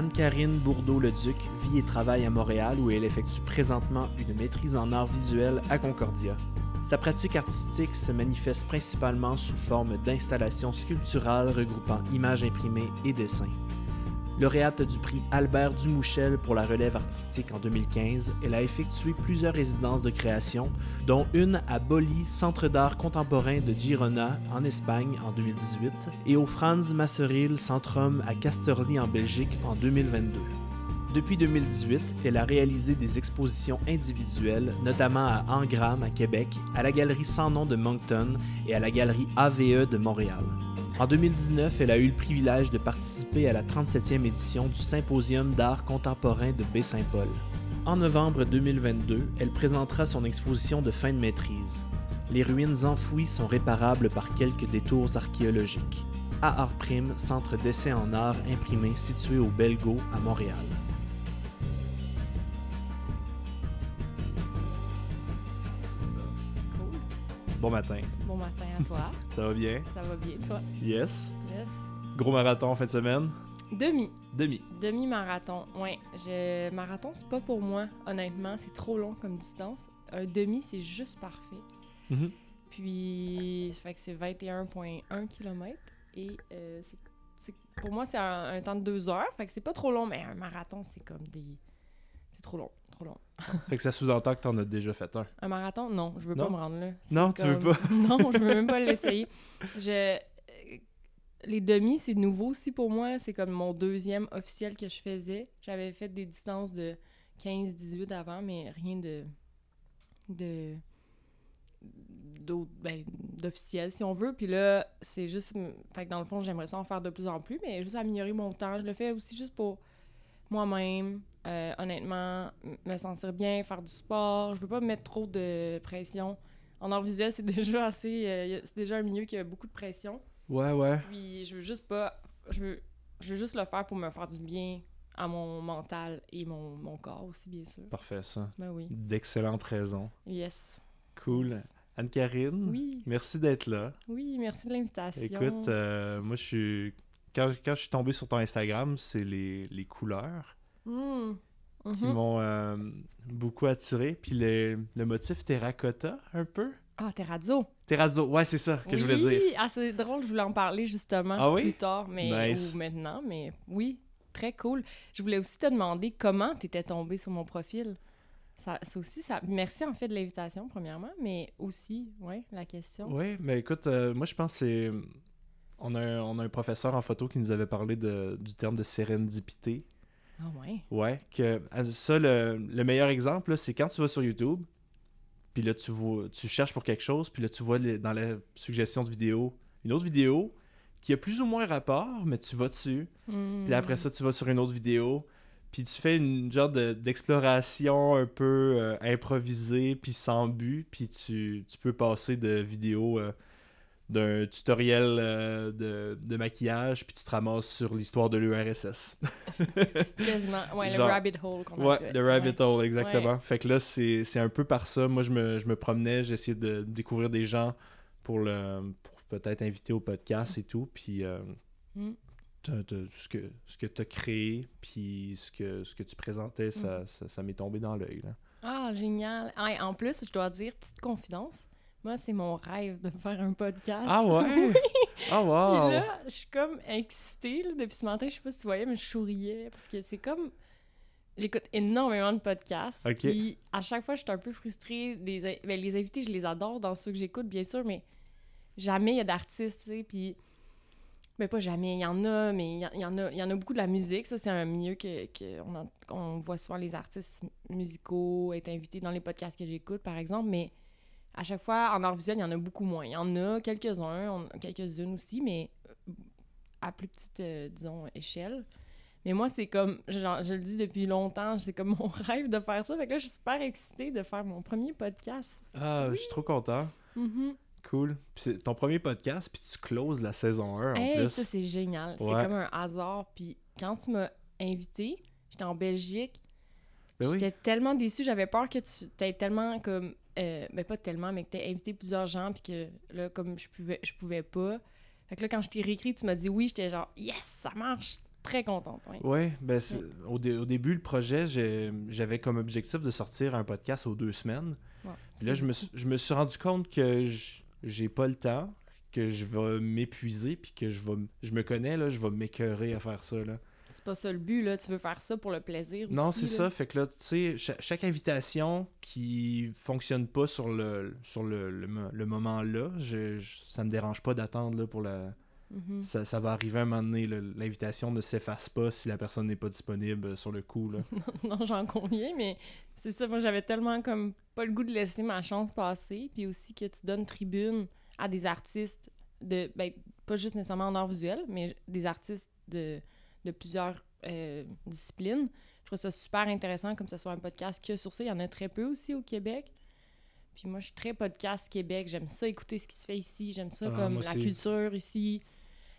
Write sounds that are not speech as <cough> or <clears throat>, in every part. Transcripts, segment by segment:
Anne-Karine Bourdeau-Leduc vit et travaille à Montréal où elle effectue présentement une maîtrise en arts visuels à Concordia. Sa pratique artistique se manifeste principalement sous forme d'installations sculpturales regroupant images imprimées et dessins. Lauréate du prix Albert Dumouchel pour la relève artistique en 2015, elle a effectué plusieurs résidences de création, dont une à Boli, Centre d'art contemporain de Girona en Espagne en 2018, et au Franz Masseril Centrum à Castorly en Belgique en 2022. Depuis 2018, elle a réalisé des expositions individuelles, notamment à Engram à Québec, à la Galerie Sans Nom de Moncton et à la Galerie AVE de Montréal. En 2019, elle a eu le privilège de participer à la 37e édition du Symposium d'art contemporain de Baie-Saint-Paul. En novembre 2022, elle présentera son exposition de fin de maîtrise. Les ruines enfouies sont réparables par quelques détours archéologiques. À Art Prime, centre d'essai en art imprimé situé au Belgo à Montréal. Cool. Bon matin. Bon matin à toi. Ça va bien? Ça va bien, toi? Yes. Yes. Gros marathon en fin de semaine? Demi. Demi. Demi-marathon. Ouais. Je... Marathon, c'est pas pour moi, honnêtement. C'est trop long comme distance. Un demi, c'est juste parfait. Mhm. Puis, ça fait que c'est 21,1 km. Et euh, c'est- pour moi, c'est un, un temps de deux heures. Fait que c'est pas trop long, mais un marathon, c'est comme des. C'est trop long. Trop long. Fait que ça sous-entend que t'en as déjà fait un. Un marathon? Non, je veux Non? pas me rendre là. Non, tu veux comme- pas? <laughs> non, je veux même pas <laughs> l'essayer. Je... euh, Les demi, c'est nouveau aussi pour moi. C'est comme mon deuxième officiel que je faisais. J'avais fait des distances de 15-18 avant, mais rien de... de ben, d'officiel si on veut puis là c'est juste fait que dans le fond j'aimerais ça en faire de plus en plus mais juste améliorer mon temps je le fais aussi juste pour moi-même euh, honnêtement me sentir bien faire du sport je veux pas me mettre trop de pression en art visuel c'est <laughs> déjà assez euh, c'est déjà un milieu qui a beaucoup de pression Ouais, ouais. puis je veux juste pas je veux je veux juste le faire pour me faire du bien à mon mental et mon, mon corps aussi bien sûr Parfait, ça. ben oui D'excellentes raisons. yes Cool. Yes. Anne-Karine, oui merci d'être là. oui merci de l'invitation Écoute, euh, moi, je suis... Quand, quand je suis tombé sur ton Instagram, c'est les, les couleurs Hmm. qui Mhm. m'ont euh, beaucoup attiré. Puis le, le motif terracotta, un peu. Ah, terrazzo. Terrazzo, ouais, c'est ça que je voulais Oui, dire. ah, c'est drôle, je voulais en parler justement Ah oui? plus tard, mais Nice. ou maintenant, mais oui, très cool. Je voulais aussi te demander comment tu étais tombé sur mon profil. Ça, ça aussi, ça. Merci en fait de l'invitation, premièrement, mais aussi, ouais, la question. Oui, mais écoute, euh, moi, je pense que c'est... On a, un, on a un professeur en photo qui nous avait parlé de, du terme de sérendipité. Ah ouais. Ouais, que ah, ça, le, le meilleur exemple, c'est quand tu vas sur YouTube, puis là, tu, vois, tu cherches pour quelque chose, puis là, tu vois les- dans la suggestion de vidéo une autre vidéo qui a plus ou moins rapport, mais tu vas dessus. Hmm. Puis après ça, tu vas sur une autre vidéo, puis tu fais une genre de- d'exploration un peu euh, improvisée, puis sans but, puis tu, tu peux passer de vidéos euh, d'un tutoriel euh, de, de maquillage, puis tu te ramasses sur l'histoire de l'URSS. <laughs> Quasiment. Ouais, Genre- le rabbit hole qu'on Ouais, le rabbit Ouais. hole, exactement. Fait que là, c'est un peu par ça. Moi, je me, je me promenais, j'essayais de découvrir des gens pour, le, pour peut-être inviter au podcast et tout. Puis euh, Mm. t'as- ce que, ce que tu as créé, puis ce que, ce que tu présentais, Mm. ça, ça, ça m'est tombé dans l'œil. Ah, génial. Ah, en plus, je dois dire, petite confidence, moi, c'est mon rêve de faire un podcast. Ah ouais? <laughs> Ah Puis wow! là, je suis comme excitée là, depuis ce matin. Je sais pas si tu voyais, mais je souriais parce que c'est comme. J'écoute énormément de podcasts. Ok. Puis à chaque fois, je suis un peu frustrée. Des... ben, les invités, je les adore dans ceux que j'écoute, bien sûr, mais jamais il y a d'artistes, tu sais. Puis. Ben, pas jamais. Il y en a, mais il y, en- il y en a, il y en a beaucoup de la musique. Ça, c'est un milieu que, que on, en- on voit souvent les artistes musicaux être invités dans les podcasts que j'écoute, par exemple. Mais à chaque fois, en art visuel, il y en a beaucoup moins. Il y en a quelques-uns, quelques-unes aussi, mais euh, à plus petite, euh, disons, échelle. Mais moi, c'est comme, genre, je le dis depuis longtemps, c'est comme mon <laughs> rêve de faire ça. Fait que là, je suis super excitée de faire mon premier podcast. Ah, je suis trop content. Mhm. Cool. Puis c'est ton premier podcast, puis tu closes la saison 1 en Hey, plus. ça, c'est génial. C'est comme un hasard. Puis quand tu m'as invité, j'étais en Belgique. Ben oui. J'étais tellement déçue, j'avais peur que tu t'aies tellement comme euh, ben pas tellement mais que t'aies invité plusieurs gens puis que là comme je pouvais je pouvais pas. Fait que là quand je t'ai réécrit, tu m'as dit oui, j'étais genre yes, ça marche. très contente. Oui, ouais, ben, au, dé- au début, le projet, j'avais comme objectif de sortir un podcast aux deux semaines. Ouais, Puis là, je me, suis- je me suis rendu compte que j'ai pas le temps, que je vais m'épuiser, puis que je vais, je me connais, là, je vais m'écœurer à faire ça, là. C'est pas ça le but, là. Tu veux faire ça pour le plaisir Non, aussi, c'est là. ça. Fait que là, tu sais, cha- chaque, invitation qui fonctionne pas sur le, sur le, le, le moment là, je, je- ça me dérange pas d'attendre là, pour la. Mhm. Ça, ça va arriver un moment donné. L'invitation ne s'efface pas si la personne n'est pas disponible euh, sur le coup. Là. <laughs> non, j'en conviens, mais c'est ça, moi j'avais tellement comme pas le goût de laisser ma chance passer, puis aussi que tu donnes tribune à des artistes de, ben, pas juste nécessairement en art visuel, mais des artistes de, de plusieurs euh, disciplines. Je trouve ça super intéressant, comme ce soit un podcast que sur ça, il y en a très peu aussi au Québec. Puis moi, je suis très podcast Québec, j'aime ça écouter ce qui se fait ici, j'aime ça Ah, comme la culture ici.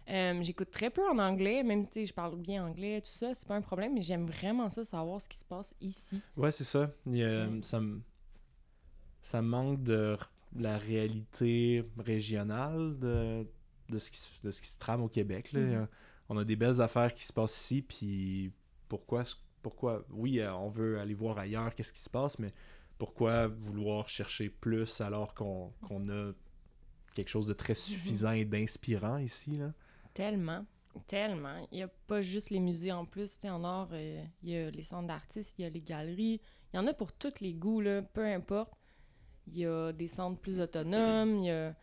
Euh, J'écoute très peu en anglais, même, sais, je parle bien anglais, tout ça, c'est pas un problème, mais j'aime vraiment ça, savoir ce qui se passe ici. Ouais, c'est ça. Il Mm. ça, me- ça manque de la réalité régionale de, de, ce qui, se- de ce qui se trame au Québec. là. Mhm. On a des belles affaires qui se passent ici, puis pourquoi, pourquoi oui, euh, on veut aller voir ailleurs qu'est-ce qui se passe, mais pourquoi vouloir chercher plus alors qu'on a quelque chose de très suffisant et d'inspirant ici? Là? Tellement, tellement. Il n'y a pas juste les musées en plus. En art, euh, il y a les centres d'artistes, il y a les galeries. Il y en a pour tous les goûts, là, peu importe. Il y a des centres plus autonomes, il y a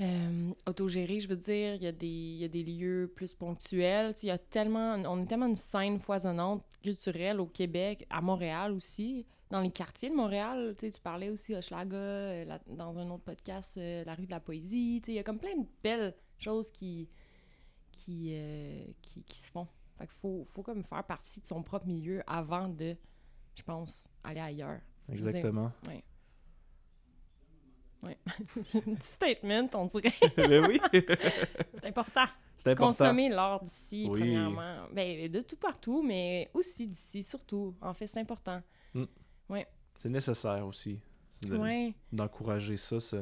euh, autogérés, je veux dire. Il y, a des, il y a des lieux plus ponctuels. Il y a tellement... On est tellement une scène foisonnante culturelle au Québec, à Montréal aussi. Dans les quartiers de Montréal, tu parlais aussi Hochelaga, euh, la- dans un autre podcast, euh, La rue de la poésie. Il y a comme plein de belles choses qui, qui, euh, qui, qui se font. Fait qu'il faut, faut comme faire partie de son propre milieu avant de, je pense, aller ailleurs. Veux dire, Exactement. <laughs> Petit statement, on dirait. <laughs> Ben oui, <laughs> C'est important. c'est important. Consommer l'art d'ici, Oui. premièrement. Ben, de tout partout, mais aussi d'ici, surtout. En fait, c'est important. C'est nécessaire aussi. C'est de- Ouais. d'encourager ça, ce,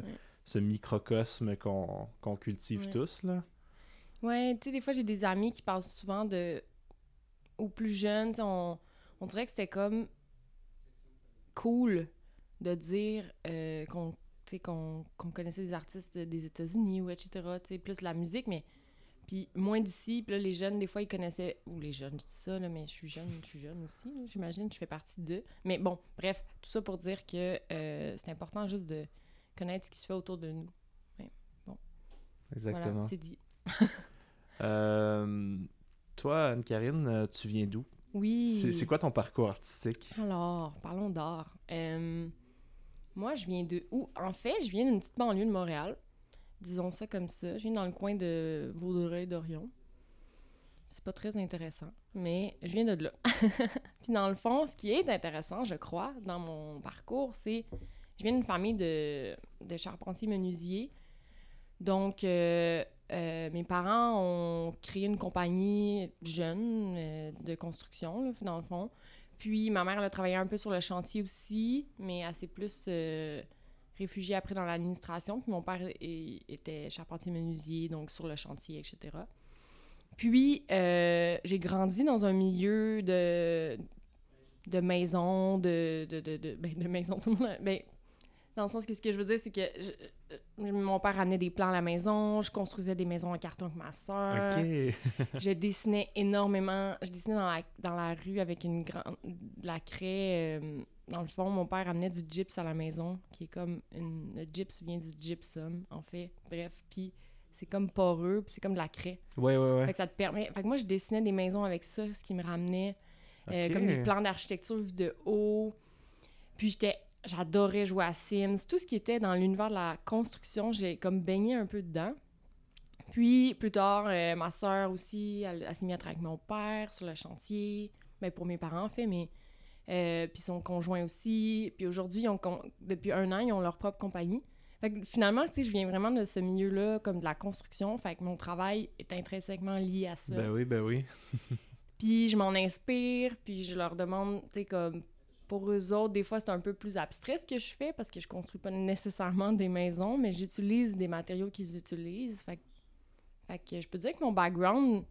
ce microcosme qu'on qu'on cultive Ouais. tous. Là. Ouais, tu sais, des fois, j'ai des amis qui parlent souvent de. Aux plus jeunes, on, on dirait que c'était comme. cool de dire euh, qu'on qu'on qu'on connaissait des artistes des États-Unis ou etc. tu sais, plus la musique, mais. Puis moins d'ici, puis là, les jeunes, des fois, ils connaissaient. Ou les jeunes, je dis ça, là, mais je suis jeune, je suis jeune aussi, j'imagine, je fais partie d'eux. Mais bon, bref, tout ça pour dire que euh, c'est important juste de connaître ce qui se fait autour de nous. Exactement. Voilà, c'est dit. <laughs> Euh, toi, Anne-Karine, euh, tu viens d'où? Oui. C'est c'est quoi ton parcours artistique? Alors, parlons d'art. Euh, moi, je viens de où? En fait, je viens d'une petite banlieue de Montréal. Disons ça comme ça. Je viens dans le coin de Vaudreuil-Dorion. C'est pas très intéressant, mais je viens de là. <laughs> Puis dans le fond, ce qui est intéressant, je crois, dans mon parcours, c'est... Je viens d'une famille de, de charpentiers menuisiers. Donc, euh, euh, mes parents ont créé une compagnie jeune euh, de construction, là, dans le fond. Puis ma mère, elle a travaillé un peu sur le chantier aussi, mais elle s'est plus euh, réfugiée après dans l'administration. Puis mon père était charpentier menuisier, donc sur le chantier, etc. Puis euh, j'ai grandi dans un milieu de, de maisons, de, de, de, de, ben, de maisons, tout le monde. Ben, dans le sens que ce que je veux dire, c'est que mon père amenait des plans à la maison, je construisais des maisons en carton avec ma soeur Ok. <laughs> je dessinais énormément. Je dessinais dans la, dans la rue avec une grande de la craie. euh, dans le fond, mon père amenait du gyps à la maison, qui est comme une, le gyps vient du gypsum, en fait. Bref, puis c'est comme poreux, puis c'est comme de la craie. Ouais, ouais, Fait ouais. que ça te permet. Fait que moi, je dessinais des maisons avec ça, ce qui me ramenait euh, comme des plans d'architecture de haut. Puis j'étais. J'adorais jouer à Sims. Tout ce qui était dans l'univers de la construction, j'ai comme baigné un peu dedans. Puis plus tard, euh, ma soeur aussi, elle, elle s'est mise à travailler avec mon père sur le chantier. Ben, pour mes parents, en fait, mais. euh, puis son conjoint aussi. Puis aujourd'hui, ils ont con- depuis un an, ils ont leur propre compagnie. Fait que finalement, tu sais, je viens vraiment de ce milieu-là, comme de la construction. Fait que mon travail est intrinsèquement lié à ça. Ben oui, ben oui. Puis je m'en inspire, puis je leur demande, tu sais, comme pour eux autres, des fois c'est un peu plus abstrait ce que je fais parce que je construis pas nécessairement des maisons, mais j'utilise des matériaux qu'ils utilisent. Fait, que- je peux dire que mon background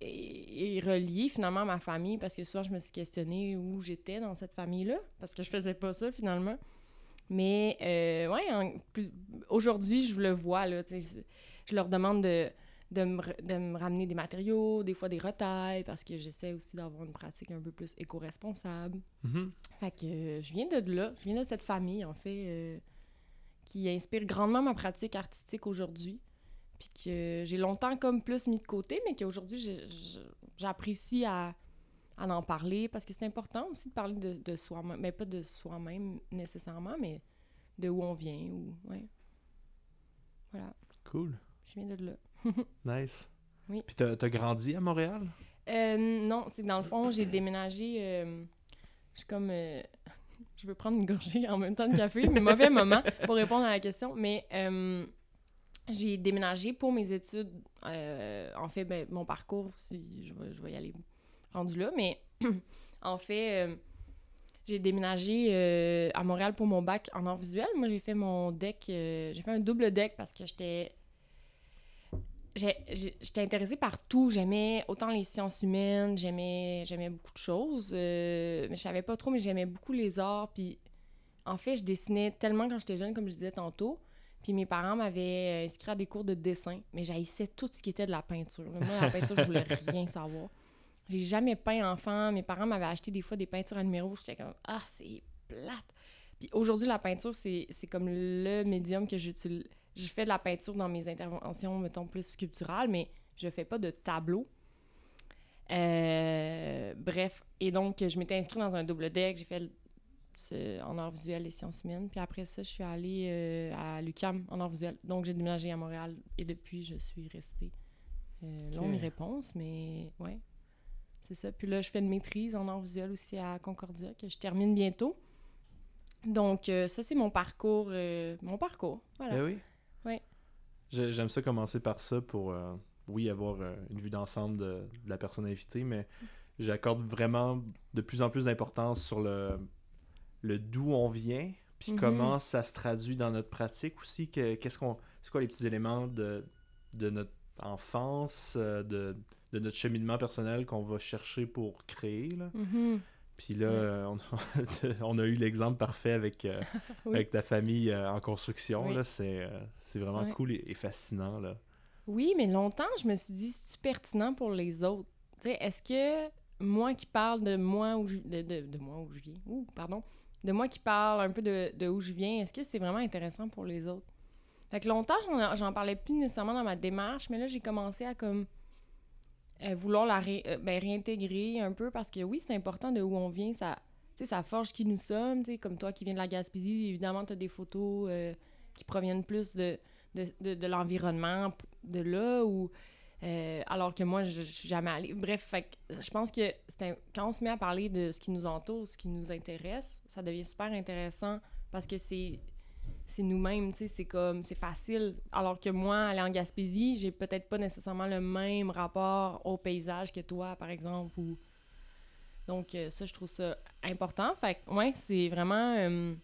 est, est relié finalement à ma famille parce que souvent je me suis questionnée où j'étais dans cette famille-là parce que je faisais pas ça finalement. Mais euh, ouais, aujourd'hui, je le vois, là, je leur demande de, de, me, r- de me ramener des matériaux, des fois des retailles, parce que j'essaie aussi d'avoir une pratique un peu plus éco-responsable. Mhm. Fait que euh, je viens de là, je viens de cette famille, en fait, euh, qui inspire grandement ma pratique artistique aujourd'hui. Puis que j'ai longtemps comme plus mis de côté, mais qu'aujourd'hui, j'apprécie à, à en parler parce que c'est important aussi de parler de, de soi-même. Mais pas de soi-même nécessairement, mais de où on vient. Ou, ouais. Voilà, Cool. je viens de là. <laughs> Nice. Oui. Puis t'as as grandi à Montréal? Euh, non, c'est que dans le fond, j'ai déménagé. euh, je suis comme. euh, <laughs> je veux prendre une gorgée en même temps de café, mais <laughs> mauvais moment pour répondre à la question. Mais euh, j'ai déménagé pour mes études. en fait, ben, mon parcours, si je vais, je vais y aller rendu là, mais <clears throat> en fait, j'ai déménagé à Montréal pour mon bac en art visuel. Moi, j'ai fait mon deck. j'ai fait un double deck parce que j'étais j'étais intéressée par tout. J'aimais autant les sciences humaines, j'aimais j'aimais beaucoup de choses. euh, mais je savais pas trop, mais j'aimais beaucoup les arts. Puis en fait, je dessinais tellement quand j'étais jeune, comme je disais tantôt. Puis mes parents m'avaient euh, inscrit à des cours de dessin, mais j'haïssais tout ce qui était de la peinture. Moi, la peinture, je voulais <laughs> rien savoir. J'ai jamais peint enfant. Mes parents m'avaient acheté des fois des peintures à numéro. J'étais comme Ah, c'est plate. Puis aujourd'hui, la peinture, c'est c'est comme le médium que j'utilise. Je fais de la peinture dans mes interventions, mettons, plus sculpturales, mais je fais pas de tableau. Euh, bref, et donc, je m'étais inscrite dans un double deck. J'ai fait le- ce- en art visuel et sciences humaines. Puis après ça, je suis allée euh, à l'UQAM en art visuel. Donc, j'ai déménagé à Montréal et depuis, je suis restée. Euh, Ok. Longue réponse, mais ouais, c'est ça. Puis là, je fais une maîtrise en art visuel aussi à Concordia, que je termine bientôt. Donc, euh, ça, c'est mon parcours. mon parcours, voilà. Eh oui. Oui. J'aime ça commencer par ça pour, euh, oui, avoir euh, une vue d'ensemble de, de la personne invitée, mais j'accorde vraiment de plus en plus d'importance sur le, le d'où on vient, puis Mhm. comment ça se traduit dans notre pratique aussi. que- Qu'est-ce qu'on, c'est quoi les petits éléments de, de notre enfance, euh, de, de notre cheminement personnel qu'on va chercher pour créer. Là. Mhm. Puis là, Ouais. euh, on, a, <laughs> on a eu l'exemple parfait avec, euh, <laughs> Oui. avec ta famille euh, en construction. Oui. là. C'est, euh, c'est vraiment cool et, et fascinant. Là. Oui, mais longtemps, je me suis dit, c'est pertinent pour les autres? Est-ce que moi qui parle de moi où je, de, de, de moi où je viens, ouh, pardon, de moi qui parle un peu de, de où je viens, est-ce que c'est vraiment intéressant pour les autres? Fait que longtemps, j'en, j'en parlais plus nécessairement dans ma démarche, mais là, j'ai commencé à comme euh, vouloir la ré- euh, ben, réintégrer un peu parce que oui, c'est important de où on vient, ça, ça forge qui nous sommes, comme toi qui viens de la Gaspésie, évidemment, tu as des photos euh, qui proviennent plus de, de, de, l'environnement de là ou alors que moi je, suis jamais allée. Bref je pense que quand on se met à parler de ce qui nous entoure ce qui nous intéresse ça devient super intéressant parce que c'est c'est nous-mêmes tu sais c'est comme c'est facile alors que moi aller en Gaspésie j'ai peut-être pas nécessairement le même rapport au paysage que toi par exemple ou donc euh, ça je trouve ça important fait que ouais c'est vraiment euh,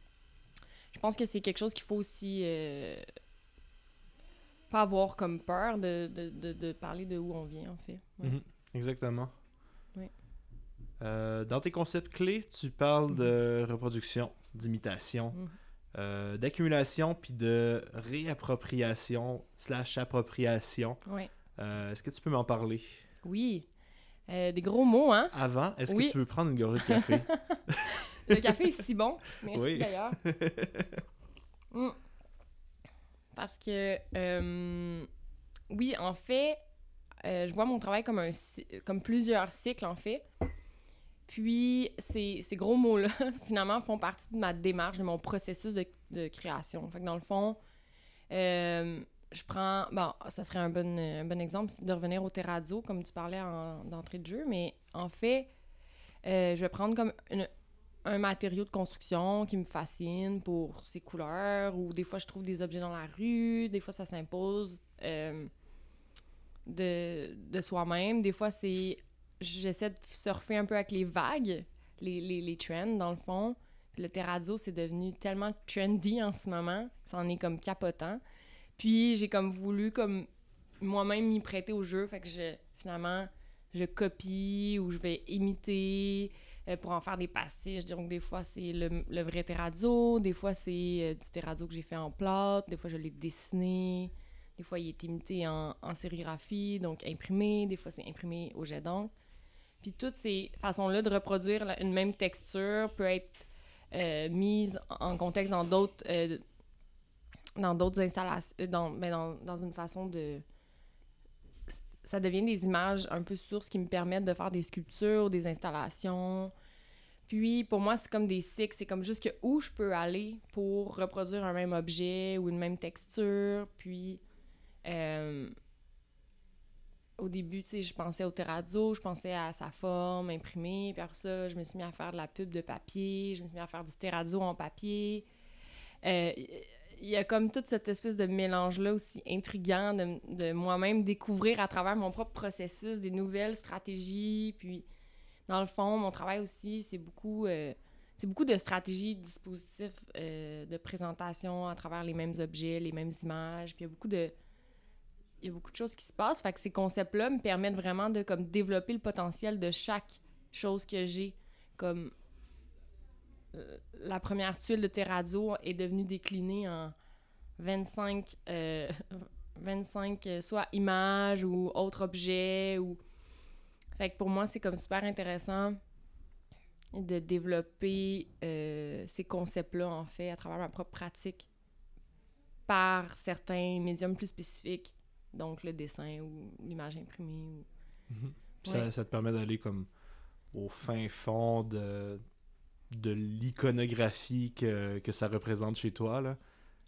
je pense que c'est quelque chose qu'il faut aussi euh, pas avoir comme peur de, de, de, de parler de où on vient, en fait. Ouais. Mhm. Exactement. Oui. Euh, dans tes concepts clés, tu parles de reproduction, d'imitation, Mhm. Euh, d'accumulation, puis de réappropriation slash appropriation. Ouais. Euh, Est-ce que tu peux m'en parler? Oui. Euh, des gros mots, hein? Avant, est-ce Oui. que tu veux prendre une gorgée de café? <laughs> Le café est si bon. Merci Oui. d'ailleurs. <laughs> Mm. Parce que, oui, en fait, je vois mon travail comme, un, comme plusieurs cycles, en fait. Puis, ces, ces gros mots-là, <laughs> finalement, font partie de ma démarche, de mon processus de, de création. Fait que dans le fond, euh, je prends... Bon, ça serait un bon, un bon exemple de revenir au terrazzo, comme tu parlais en- d'entrée de jeu, mais en fait, euh, je vais prendre comme une- un matériau de construction qui me fascine pour ses couleurs, ou des fois je trouve des objets dans la rue, des fois ça s'impose euh, de, de soi-même, des fois c'est j'essaie de surfer un peu avec les vagues, les, les, les trends dans le fond. Le terrazzo c'est devenu tellement trendy en ce moment, ça en est comme capotant. Puis j'ai comme voulu comme moi-même m'y prêter au jeu, fait que je, finalement je copie ou je vais imiter euh, pour en faire des pastiches. Donc, des fois, c'est le, le, vrai terrazzo, des fois, c'est euh, du terrazzo que j'ai fait en plâtre, des fois, je l'ai dessiné, des fois, il est imité en, en sérigraphie, donc imprimé, des fois, c'est imprimé au jet d'encre. Puis toutes ces façons-là de reproduire une même texture peut être euh, mise en contexte dans d'autres euh, dans d'autres installations, dans, ben dans, dans une façon de ça devient des images un peu sources qui me permettent de faire des sculptures, des installations. Puis pour moi, c'est comme des cycles, c'est comme juste que où je peux aller pour reproduire un même objet ou une même texture. Puis euh, au début, tu sais, je pensais au terrazzo, je pensais à sa forme imprimée. Puis après ça, je me suis mis à faire de la pub de papier, je me suis mis à faire du terrazzo en papier. Euh, il y a comme toute cette espèce de mélange-là aussi intriguant de, de moi-même découvrir à travers mon propre processus des nouvelles stratégies. Puis, dans le fond, mon travail aussi, c'est beaucoup, euh, c'est beaucoup de stratégies, de dispositifs euh, de présentation à travers les mêmes objets, les mêmes images. Puis, il y a beaucoup de... Il y a beaucoup de choses qui se passent. Fait que ces concepts-là me permettent vraiment de comme, développer le potentiel de chaque chose que j'ai. Comme la première tuile de terrazzo est devenue déclinée en 25, euh, 25 euh, soit images ou autres objets. Fait que pour moi, c'est comme super intéressant de développer euh, ces concepts-là, en fait, à travers ma propre pratique par certains médiums plus spécifiques, donc le dessin ou l'image imprimée. Ou... Mm -hmm. ouais. ça, ça te permet d'aller comme au fin fond de, de l'iconographie que, que, ça représente chez toi, là.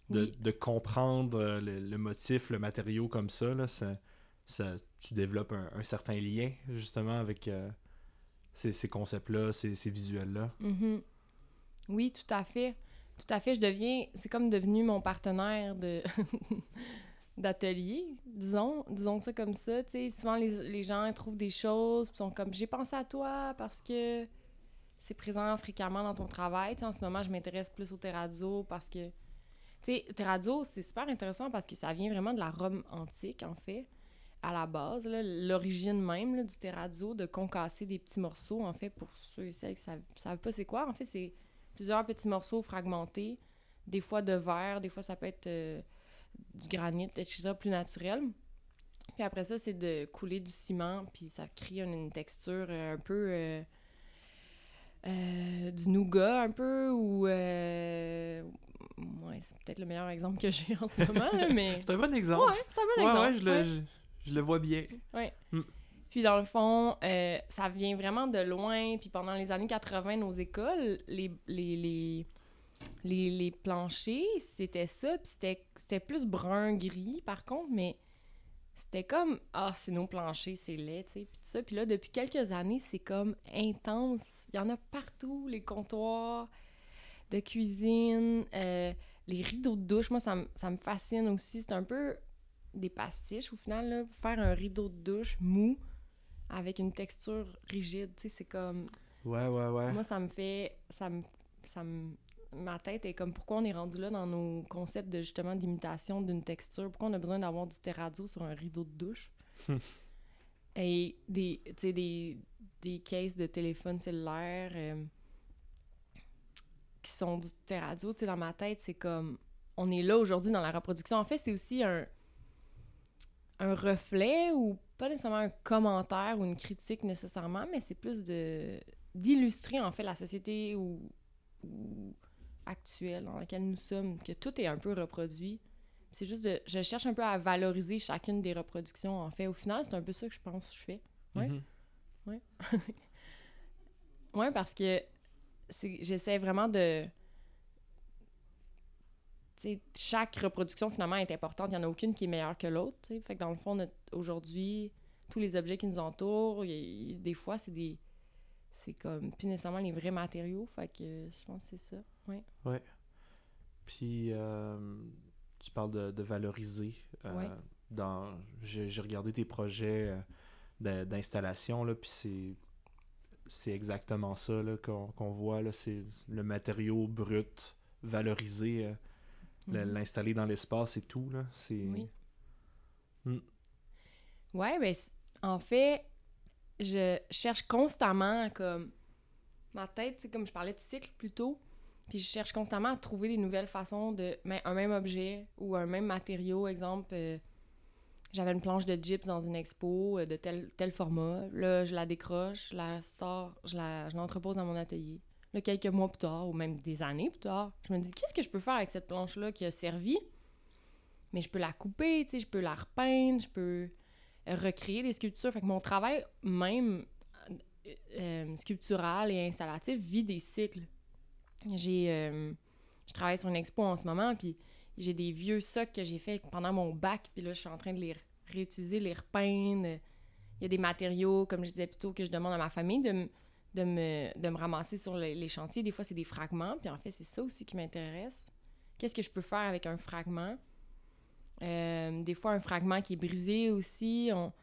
De, oui. de comprendre le, le, motif, le matériau comme ça, là, ça, ça tu développes un, un, certain lien justement avec euh, ces, ces concepts-là, ces, ces visuels-là. Mm -hmm. Oui, tout à fait. Tout à fait. Je deviens, c'est comme devenu mon partenaire de <laughs> d'atelier, disons, disons ça comme ça. Tu sais, souvent les, les gens trouvent des choses, sont comme j'ai pensé à toi parce que c'est présent fréquemment dans ton travail. En ce moment, je m'intéresse plus au terrazzo parce que, tu sais, terrazzo, c'est super intéressant parce que ça vient vraiment de la Rome antique, en fait, à la base, l'origine même là, du terrazzo, de concasser des petits morceaux, en fait, pour ceux et celles qui ne savent pas c'est quoi. En fait, c'est plusieurs petits morceaux fragmentés, des fois de verre, des fois ça peut être euh, du granit, etc., plus naturel. Puis après ça, c'est de couler du ciment, puis ça crée une, une texture un peu... Euh, euh, du nougat un peu ou euh... ouais c'est peut-être le meilleur exemple que j'ai <laughs> en ce moment là, <laughs> mais c'est un bon exemple ouais c'est un bon exemple ouais, ouais, je, Le, je, je, le vois bien ouais mm. puis dans le fond euh, ça vient vraiment de loin puis pendant les années 80 nos écoles les les, les les, les planchers c'était ça puis c'était plus brun gris par contre mais c'était comme ah c'est nos planchers c'est laid tu sais puis ça puis là depuis quelques années c'est comme intense. Il y en a partout les comptoirs de cuisine euh, les rideaux de douche. Moi ça, ça me fascine aussi. C'est un peu des pastiches au final là faire un rideau de douche mou avec une texture rigide tu sais c'est comme ouais ouais ouais. Moi ça me fait ça me ça me ma tête est comme pourquoi on est rendu là dans nos concepts de justement d'imitation d'une texture? Pourquoi on a besoin d'avoir du terrazzo sur un rideau de douche? <laughs> Et des des des cases de téléphone cellulaire euh, qui sont du terrazzo tu sais dans ma tête c'est comme on est là aujourd'hui dans la reproduction. En fait c'est aussi un un reflet ou pas nécessairement un commentaire ou une critique nécessairement mais c'est plus de d'illustrer en fait la société ou, ou actuelle dans laquelle nous sommes, que tout est un peu reproduit. C'est juste de... Je cherche un peu à valoriser chacune des reproductions, en fait. Au final, c'est un peu ça que je pense que je fais. Ouais. Mm -hmm. Ouais. <laughs> ouais, parce que j'essaie vraiment de... chaque reproduction, finalement, est importante. Il n'y en a aucune qui est meilleure que l'autre. Fait que dans le fond, aujourd'hui, tous les objets qui nous entourent, y des fois, c'est des c'est comme plus nécessairement les vrais matériaux. Fait que je pense que c'est ça. Oui. Ouais. Puis euh, tu parles de, de valoriser. Euh, ouais. dans J'ai regardé tes projets euh, d'installation, là, puis c'est. C'est exactement ça qu'on qu voit. C'est le matériau brut valorisé, mm -hmm. l'installer dans l'espace et tout. Là, oui. Mm. Ouais, ben, en fait, je cherche constamment comme ma tête, c'est comme je parlais de cycle plus tôt, puis je cherche constamment à trouver des nouvelles façons de mais un même objet ou un même matériau, exemple euh, j'avais une planche de gyps dans une expo euh, de tel, tel format. Là, je la décroche, je la sors, je l'entrepose dans mon atelier. Là, quelques mois plus tard, ou même des années plus tard, je me dis, qu'est-ce que je peux faire avec cette planche-là qui a servi? Mais je peux la couper, tu sais, je peux la repeindre, je peux recréer des sculptures. Fait que mon travail, même euh, sculptural et installatif, vit des cycles. J'ai... euh, je travaille sur une expo en ce moment, puis j'ai des vieux socs que j'ai fait pendant mon bac, puis là, je suis en train de les réutiliser, les repeindre. Il y a des matériaux, comme je disais plus tôt, que je demande à ma famille de, de, me, de me ramasser sur les, chantiers. Des fois, c'est des fragments, puis en fait, c'est ça aussi qui m'intéresse. Qu'est-ce que je peux faire avec un fragment? Euh, des fois, un fragment qui est brisé aussi, on,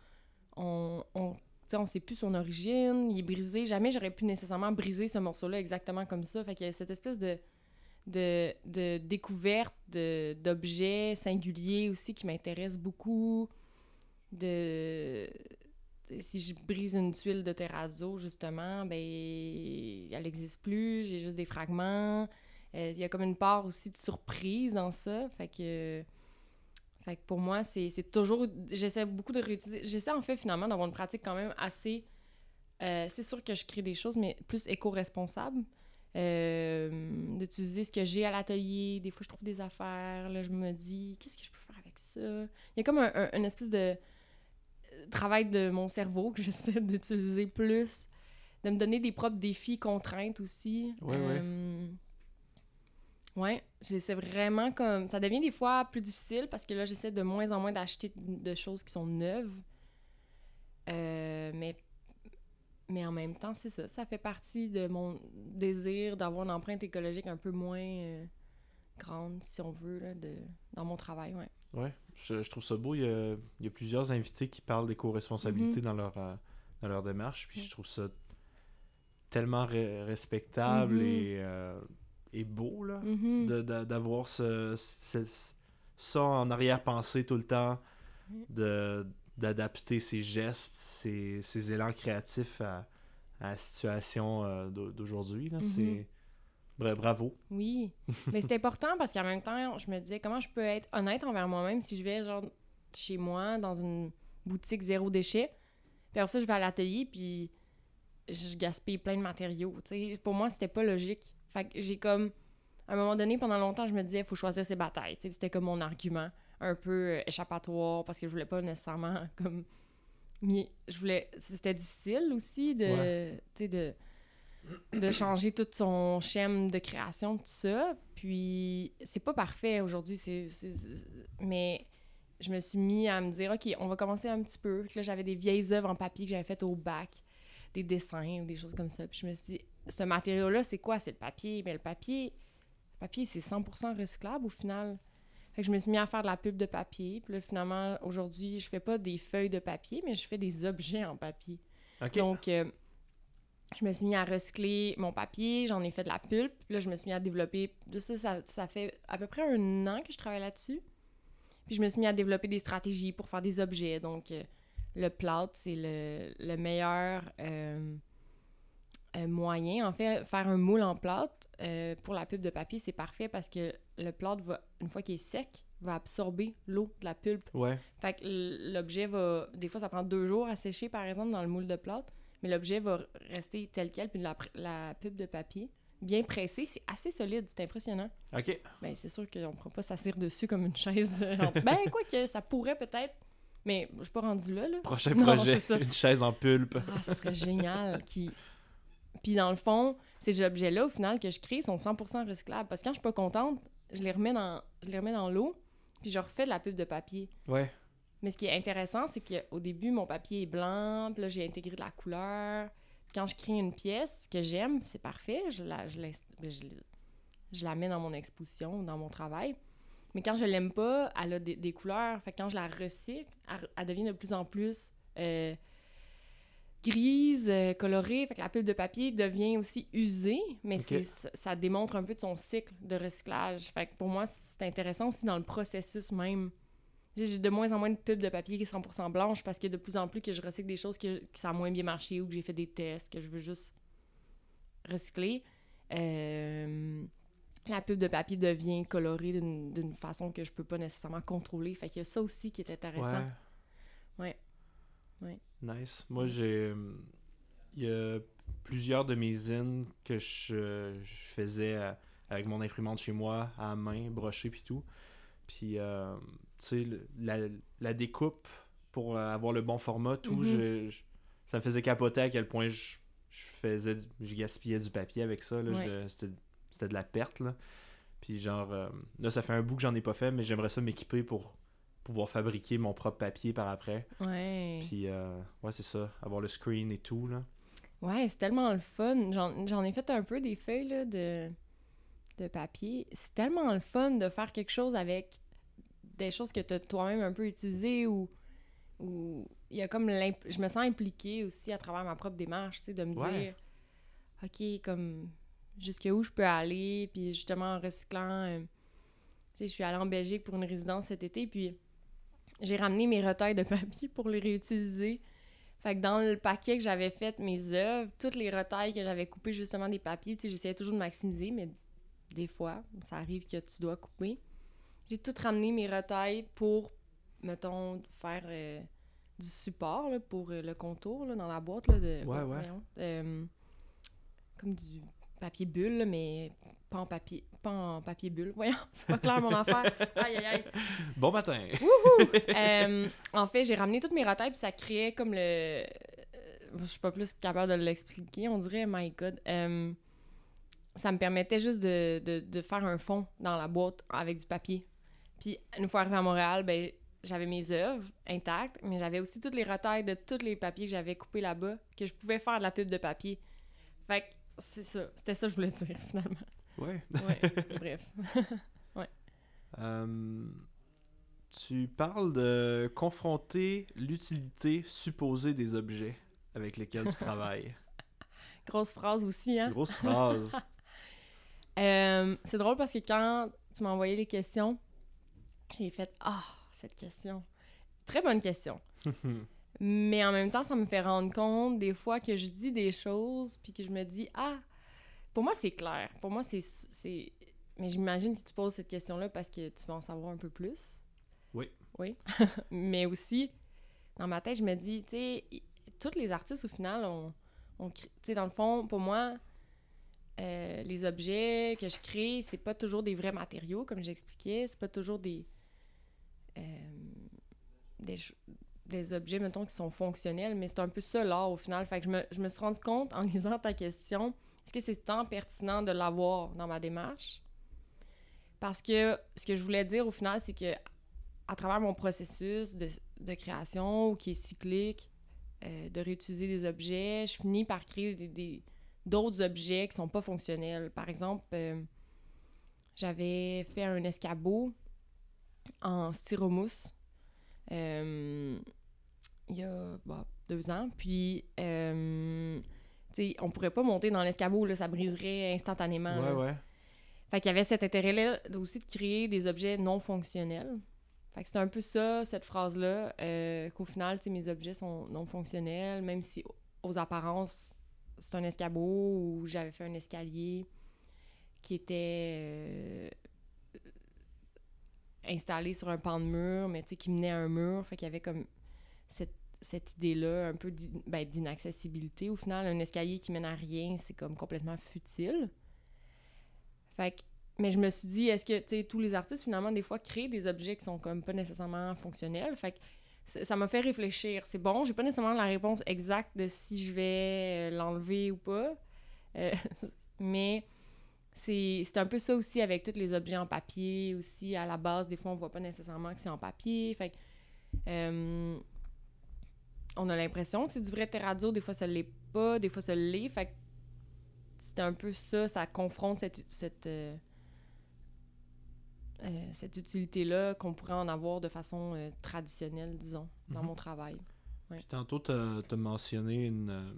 on, sais, on sait plus son origine, il est brisé. Jamais j'aurais pu nécessairement briser ce morceau-là exactement comme ça. Fait qu'il y a cette espèce de, de, de découverte d'objets singuliers aussi qui m'intéresse beaucoup. De si je brise une tuile de terrazzo, justement, ben elle n'existe plus, j'ai juste des fragments. Euh, Il y a comme une part aussi de surprise dans ça. Fait que, fait que pour moi, c'est toujours. J'essaie beaucoup de réutiliser. J'essaie en fait finalement d'avoir une pratique quand même assez. euh, c'est sûr que je crée des choses, mais plus éco-responsable. Euh, d'utiliser ce que j'ai à l'atelier. Des fois, je trouve des affaires. Là, je me dis, qu'est-ce que je peux faire avec ça? Il y a comme un, un- une espèce de euh, travail de mon cerveau que <laughs> j'essaie d'utiliser plus. De me donner des propres défis, contraintes aussi. Ouais, ouais. Euh, Ouais, j'essaie vraiment comme... Ça devient des fois plus difficile parce que là, j'essaie de moins en moins d'acheter de choses qui sont neuves. Euh, mais, mais en même temps, c'est ça. Ça fait partie de mon désir d'avoir une empreinte écologique un peu moins euh, grande, si on veut, là, de, dans mon travail, ouais. Ouais, je, je trouve ça beau. Il y a, il y a plusieurs invités qui parlent d'éco-responsabilité Mhm. dans, leur, euh, dans leur démarche. Puis je trouve ça tellement re- respectable Mhm. et, euh, et beau là, de- de- d'avoir ce, ce- ça en arrière-pensée tout le temps, Mhm. de d'adapter ses gestes, ses, ses élans créatifs à, à la situation euh, d'au- d'aujourd'hui. là. Mhm. C'est bra- bravo. Oui, <laughs> mais c'est important parce qu'en même temps, je me disais comment je peux être honnête envers moi-même si je vais genre chez moi dans une boutique zéro déchet. Puis après ça, je vais à l'atelier puis je gaspille plein de matériaux. tu sais. Pour moi, c'était pas logique. Fait que j'ai comme à un moment donné, pendant longtemps, je me disais, il faut choisir ses batailles. C'était comme mon argument, un peu euh, échappatoire, parce que je voulais pas nécessairement <laughs> comme. Mais je voulais. C'était difficile aussi de. Tu sais, de de changer tout son schème de création, tout ça. Puis, c'est pas parfait aujourd'hui, c'est, mais je me suis mis à me dire, OK, on va commencer un petit peu. Puis Là, j'avais des vieilles œuvres en papier que j'avais faites au bac, des dessins ou des choses comme ça. Puis je me suis dit, ce matériau-là, c'est quoi? C'est le papier. Mais le papier, le papier, c'est 100% recyclable au final. Fait que je me suis mis à faire de la pub de papier. Puis là, finalement, aujourd'hui, je fais pas des feuilles de papier, mais je fais des objets en papier. Donc, euh, je me suis mis à recycler mon papier, j'en ai fait de la pulpe. Puis là, je me suis mis à développer. Ça, ça, ça fait à peu près un an que je travaille là-dessus. Puis je me suis mis à développer des stratégies pour faire des objets. Donc, euh, le plâtre, c'est le, le meilleur euh, euh, moyen. En fait, faire un moule en plâtre euh, pour la pulpe de papier, c'est parfait parce que le plâtre, va, une fois qu'il est sec, va absorber l'eau de la pulpe. Ouais. Fait que l'objet va. Des fois, ça prend deux jours à sécher, par exemple, dans le moule de plâtre. Mais l'objet va rester tel quel. Puis la, la pulpe de papier, bien pressée, c'est assez solide. C'est impressionnant. Ok. Ben, c'est sûr qu'on ne pourra pas s'asseoir dessus comme une chaise. euh, en- Ben, quoi que ça pourrait peut-être. Mais je suis pas rendue là, là. Prochain Non, projet, une chaise en pulpe. Ah, ça serait génial. Qui... Puis dans le fond, ces objets-là, au final, que je crée, sont 100% recyclables. Parce que quand je suis pas contente, je les remets dans, je les remets dans l'eau, puis je refais de la pulpe de papier. Ouais. Mais ce qui est intéressant, c'est qu'au début, mon papier est blanc, puis là, j'ai intégré de la couleur. Puis quand je crée une pièce que j'aime, c'est parfait. Je la, je, ben, je, je la mets dans mon exposition ou dans mon travail. Mais quand je l'aime pas, elle a des, des couleurs. Fait que quand je la recycle, elle, elle devient de plus en plus euh, grise, euh, colorée. Fait que la pulpe de papier devient aussi usée, mais c'est- ça, démontre un peu de son cycle de recyclage. Fait que pour moi, c'est intéressant aussi dans le processus même j'ai de moins en moins de pubs de papier qui sont 100% blanches parce que de plus en plus que je recycle des choses qui, qui ça moins bien marché ou que j'ai fait des tests, que je veux juste recycler. Euh, la pub de papier devient colorée d'une façon que je peux pas nécessairement contrôler. Fait qu'il y a ça aussi qui est intéressant. Ouais. Ouais. Nice. Moi, j'ai. Il y a plusieurs de mes zines que je, je faisais avec mon imprimante chez moi, à main, brochée puis tout. Puis, euh, tu sais, la, la, découpe pour avoir le bon format, tout, mm-hmm. je, ça me faisait capoter à quel point je, je faisais, je gaspillais du papier avec ça. C'était c'était de la perte. Là. Puis genre, euh, là, ça fait un bout que j'en ai pas fait, mais j'aimerais ça m'équiper pour pouvoir fabriquer mon propre papier par après. Ouais. Puis, euh, ouais, c'est ça, avoir le screen et tout, là. Ouais, c'est tellement le fun. J'en ai fait un peu des feuilles, là, de, de papier. C'est tellement le fun de faire quelque chose avec des choses que tu as toi-même un peu utilisées ou ou il y a comme je me sens impliquée aussi à travers ma propre démarche, tu sais, de me dire OK, comme jusqu'où je peux aller. Puis justement, en recyclant, euh, je suis allée en Belgique pour une résidence cet été, puis j'ai ramené mes retailles de papier pour les réutiliser. Fait que dans le paquet que j'avais fait mes œuvres, toutes les retailles que j'avais coupées justement des papiers, tu sais, j'essayais toujours de maximiser, mais des fois, ça arrive que tu dois couper. J'ai tout ramené mes retailles pour, mettons, faire euh, du support pour euh, le contour dans la boîte là, de. Ouais, ouais. comme du papier bulle, mais pas en papier, pas en papier bulle. Voyons, <laughs> c'est pas clair mon affaire. Aïe, aïe, aïe. Bon matin. <laughs> Euh, en fait, j'ai ramené toutes mes retailles, puis ça créait comme le. Euh, je suis pas plus capable de l'expliquer, on dirait, my god. Euh, ça me permettait juste de, de, de, faire un fond dans la boîte avec du papier. Puis, une fois arrivé à Montréal, ben, j'avais mes œuvres intactes, mais j'avais aussi toutes les retailles de tous les papiers que j'avais coupés là-bas, que je pouvais faire de la pub de papier. Fait que c'est ça. C'était ça que je voulais dire, <laughs> finalement. Ouais. ouais. <laughs> Bref. <laughs> ouais. Euh, tu parles de confronter l'utilité supposée des objets avec lesquels tu travailles. <laughs> Grosse phrase aussi, hein? Grosse phrase. Euh, c'est drôle parce que quand tu m'as envoyé les questions, j'ai fait Ah, cette question. Très bonne question. Mais en même temps, ça me fait rendre compte des fois que je dis des choses, puis que je me dis, ah, pour moi, c'est clair. Pour moi, c'est. Mais j'imagine que tu poses cette question-là parce que tu veux en savoir un peu plus. Oui. Oui. <laughs> Mais aussi, dans ma tête, je me dis, tu sais, tous les artistes, au final, ont. tu sais, dans le fond, pour moi, euh, les objets que je crée, c'est pas toujours des vrais matériaux, comme j'expliquais. C'est pas toujours des. Euh, des, des objets, mettons, qui sont fonctionnels, mais c'est un peu ça l'art au final. Fait que je me, je me suis rendu compte en <laughs> lisant ta question, est-ce que c'est tant pertinent de l'avoir dans ma démarche? Parce que ce que je voulais dire au final, c'est que à travers mon processus de, de création, qui est cyclique, euh, de réutiliser des objets, je finis par créer des, d'autres objets qui sont pas fonctionnels. Par exemple, euh, j'avais fait un escabeau en styromousse. Euh, il y a bah, deux ans. Puis, sais, on pourrait pas monter dans l'escabeau, là, ça briserait instantanément. Ouais, ouais. Fait qu'il y avait cet intérêt-là aussi de créer des objets non fonctionnels. Fait que c'est un peu ça, cette phrase-là, euh, qu'au final, tu sais, mes objets sont non fonctionnels, même si aux apparences, c'est un escabeau ou j'avais fait un escalier qui était euh, installé sur un pan de mur, mais tu sais, qui menait à un mur. Fait qu'il y avait comme cette cette idée-là un peu ben, d'inaccessibilité. Au final, un escalier qui mène à rien, c'est comme complètement futile. Fait que, mais je me suis dit, est-ce que, tous les artistes, finalement, des fois, créent des objets qui sont comme pas nécessairement fonctionnels. Fait que ça m'a fait réfléchir. C'est bon, j'ai pas nécessairement la réponse exacte de si je vais euh, l'enlever ou pas. Euh, <laughs> mais c'est un peu ça aussi avec tous les objets en papier aussi. À la base, des fois, on voit pas nécessairement que c'est en papier. Fait que, euh, on a l'impression que c'est du vrai terrazzo, des fois ça l'est pas, des fois ça l'est. Fait que c'est un peu ça, ça confronte cette, cette, euh, euh, cette utilité-là qu'on pourrait en avoir de façon euh, traditionnelle, disons, dans mhm. mon travail. Puis tantôt, tu as, mentionné une,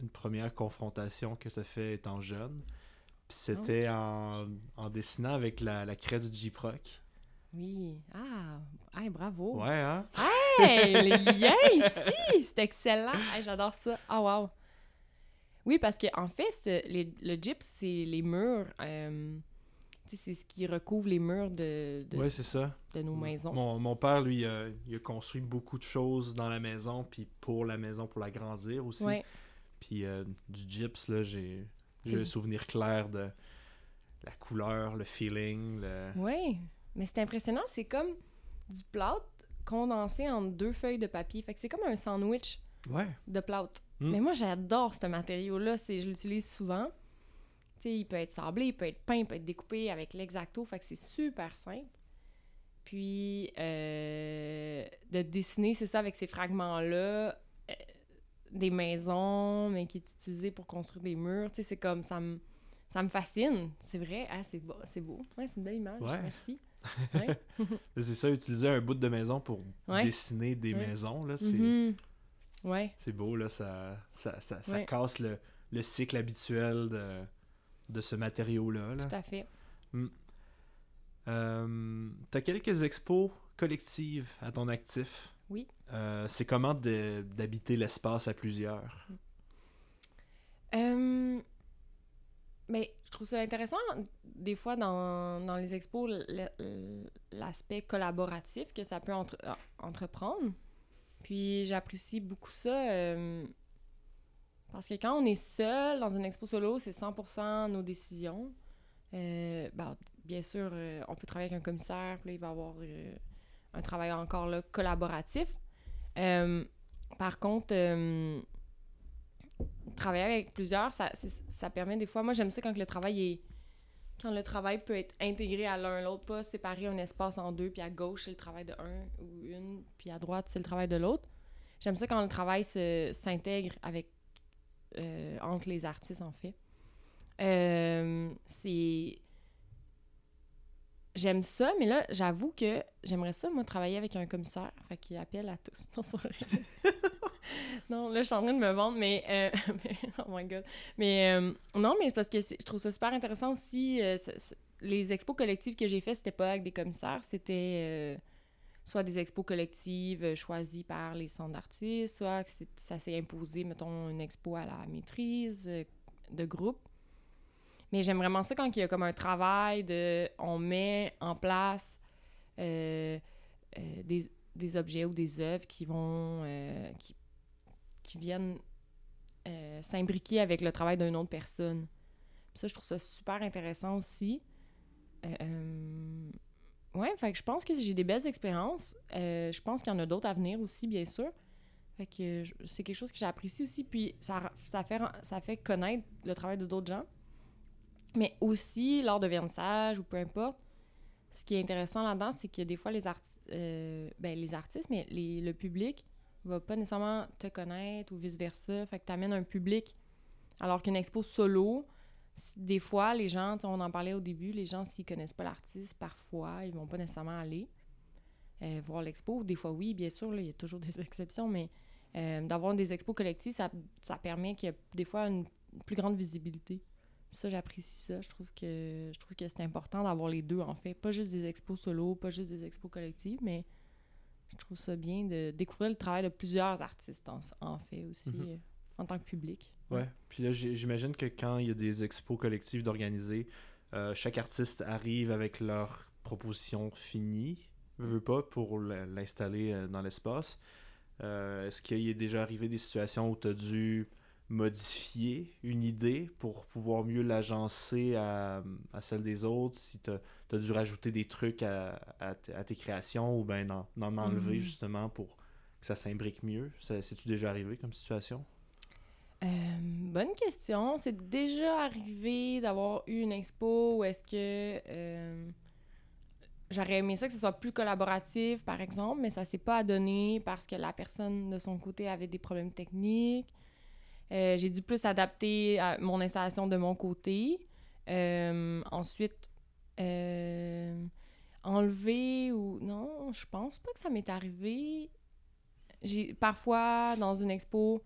une, première confrontation que tu as fait étant jeune. Puis c'était en, en, dessinant avec la, la craie du J-Proc. Oui. Ah, hey, bravo. Ouais, hein? Hey, les <laughs> liens ici! C'est excellent. Hey, J'adore ça. Ah, wow. Oui, parce que en fait, les- le gyps, c'est les murs. euh, c'est ce qui recouvre les murs de, de, Ouais, c'est ça. de nos maisons. Mon, mon père, lui, euh, il a construit beaucoup de choses dans la maison, puis pour la maison, pour l'agrandir aussi. Ouais. Puis euh, du gyps, là, j'ai j'ai un souvenir clair de la couleur, le feeling. Le... Oui, mais c'est impressionnant. C'est comme du plâtre condensé en deux feuilles de papier. Fait que c'est comme un sandwich Ouais. de plâtre. Mm. Mais moi, j'adore ce matériau-là. C'est, je l'utilise souvent. Il peut être sablé, il peut être peint, il peut être découpé avec l'exacto. Fait que c'est super simple. Puis, euh, de dessiner, c'est ça, avec ces fragments-là, euh, des maisons, mais qui est utilisé pour construire des murs. Tu sais, c'est comme, ça me, ça me fascine. C'est vrai. Ah, c'est beau. C'est beau. Ouais, c'est une belle image. Ouais. Merci. Ouais. <laughs> C'est ça, utiliser un bout de maison pour Ouais. dessiner des Ouais. maisons, là, c'est Mhm. Ouais. c'est beau, là, ça, ça, ça, ça Ouais. casse le, le cycle habituel de, de ce matériau-là. Là. Tout à fait. Euh, T'as quelques expos collectives à ton actif. Oui. Euh, c'est comment de- d'habiter l'espace à plusieurs? Euh, mais je trouve ça intéressant, des fois, dans, dans les expos, l'aspect collaboratif que ça peut euh, entreprendre. Puis j'apprécie beaucoup ça. euh, parce que quand on est seul dans une expo solo, c'est 100% nos décisions. Euh, ben, bien sûr, on peut travailler avec un commissaire, puis là, il va y avoir un travail encore là, collaboratif. Par contre, travailler avec plusieurs, ça, ça permet des fois. Moi, j'aime ça quand le travail est. Quand le travail peut être intégré à l'un l'autre, pas séparer un espace en deux, puis à gauche, c'est le travail de un ou une, puis à droite, c'est le travail de l'autre. J'aime ça quand le travail s'intègre avec euh, entre les artistes, en fait. Euh, c'est. J'aime ça, mais là, j'avoue que j'aimerais ça, moi, travailler avec un commissaire. Fait qu'il appelle à tous. Pas vrai. <laughs> <laughs> non, là, je suis en train de me vendre, mais. euh, <laughs> oh my god. Mais euh, non, mais parce que je trouve ça super intéressant aussi. euh, les expos collectives que j'ai faites, c'était pas avec des commissaires, c'était euh, soit des expos collectives choisies par les centres d'artistes, soit que ça s'est imposé, mettons, une expo à la maîtrise de groupe. Mais j'aime vraiment ça quand il y a comme un travail de. On met en place des, des objets ou des œuvres qui vont. Qui viennent euh, s'imbriquer avec le travail d'une autre personne. Ça, je trouve ça super intéressant aussi. Euh, euh, ouais, fait que je pense que j'ai des belles expériences. Euh, je pense qu'il y en a d'autres à venir aussi, bien sûr. Fait que c'est quelque chose que j'apprécie aussi. Puis ça, ça, fait, ça fait connaître le travail de d'autres gens. Mais aussi, lors de vernissage ou peu importe, ce qui est intéressant là-dedans, c'est que des fois, les, ben, les artistes, mais le public va pas nécessairement te connaître ou vice-versa. Fait que tu amènes un public. Alors qu'une expo solo, des fois, les gens, on en parlait au début, les gens, s'ils connaissent pas l'artiste, parfois, ils vont pas nécessairement aller euh, voir l'expo. Des fois, oui, bien sûr, il y a toujours <laughs> des exceptions, mais euh, d'avoir des expos collectives, ça, ça permet qu'il y ait des fois une plus grande visibilité. Ça, j'apprécie ça. Je trouve que je trouve que c'est important d'avoir les deux, en fait. Pas juste des expos solo, pas juste des expos collectives, mais je trouve ça bien de découvrir le travail de plusieurs artistes, en, en fait, aussi, Mhm. euh, en tant que public. Ouais. Puis là, j'imagine que quand il y a des expos collectives d'organiser, euh, chaque artiste arrive avec leur proposition finie, veut pas, pour l'installer euh, dans l'espace. Est-ce qu'il est déjà arrivé des situations où tu as dû modifier une idée pour pouvoir mieux l'agencer à, à celle des autres, si tu as, dû rajouter des trucs à, à tes créations ou bien d'en d'en enlever Mhm. justement pour que ça s'imbrique mieux? C'est-tu déjà arrivé comme situation? Euh, bonne question. C'est déjà arrivé d'avoir eu une expo où est-ce que euh, j'aurais aimé ça que ce soit plus collaboratif, par exemple, mais ça s'est pas donné parce que la personne de son côté avait des problèmes techniques. Euh, j'ai dû plus adapter à mon installation de mon côté. Euh, ensuite, euh, enlever ou... Non, je pense pas que ça m'est arrivé. J'ai parfois, dans une expo,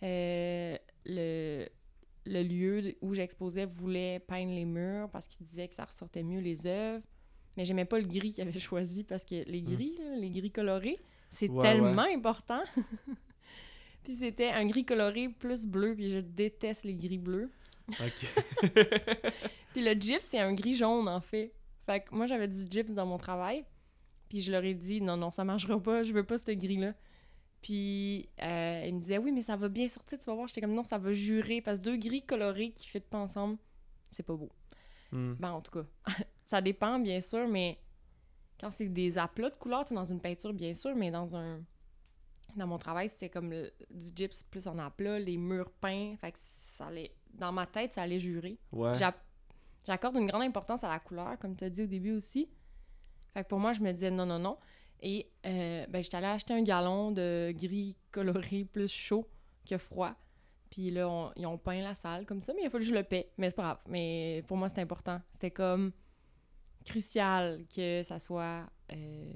le, le lieu où j'exposais voulait peindre les murs parce qu'il disait que ça ressortait mieux les œuvres. Mais j'aimais pas le gris qu'il avait <laughs> choisi parce que les gris, là, les gris colorés, c'est Hmm. Ouais, tellement important. <laughs> puis c'était un gris coloré plus bleu, puis je déteste les gris bleus. Ok. <laughs> Puis le gyps, c'est un gris jaune, en fait. Fait que moi, j'avais du gyps dans mon travail. Puis je leur ai dit, non, non, ça marchera pas, je veux pas ce gris-là. Puis euh, ils me disaient, oui, mais ça va bien sortir, tu vas voir. J'étais comme, non, ça va jurer, parce que deux gris colorés qui fit pas ensemble, c'est pas beau. Hmm. Ben, en tout cas, <laughs> ça dépend, bien sûr, mais quand c'est des aplats de couleurs, tu dans une peinture, bien sûr, mais dans un... Dans mon travail, c'était comme le- du gyps plus en aplat, les murs peints, fait que ça allait... Dans ma tête, ça allait jurer. Ouais. J'accorde une grande importance à la couleur, comme tu as dit au début aussi. Fait que pour moi, je me disais non, non, non. Et euh, ben, j'étais allée acheter un gallon de gris coloré plus chaud que froid. Puis là, on- ils ont peint la salle comme ça, mais il fallu que je le paie. Mais c'est pas grave. Mais pour moi, c'est important. C'était comme crucial que ça soit. euh,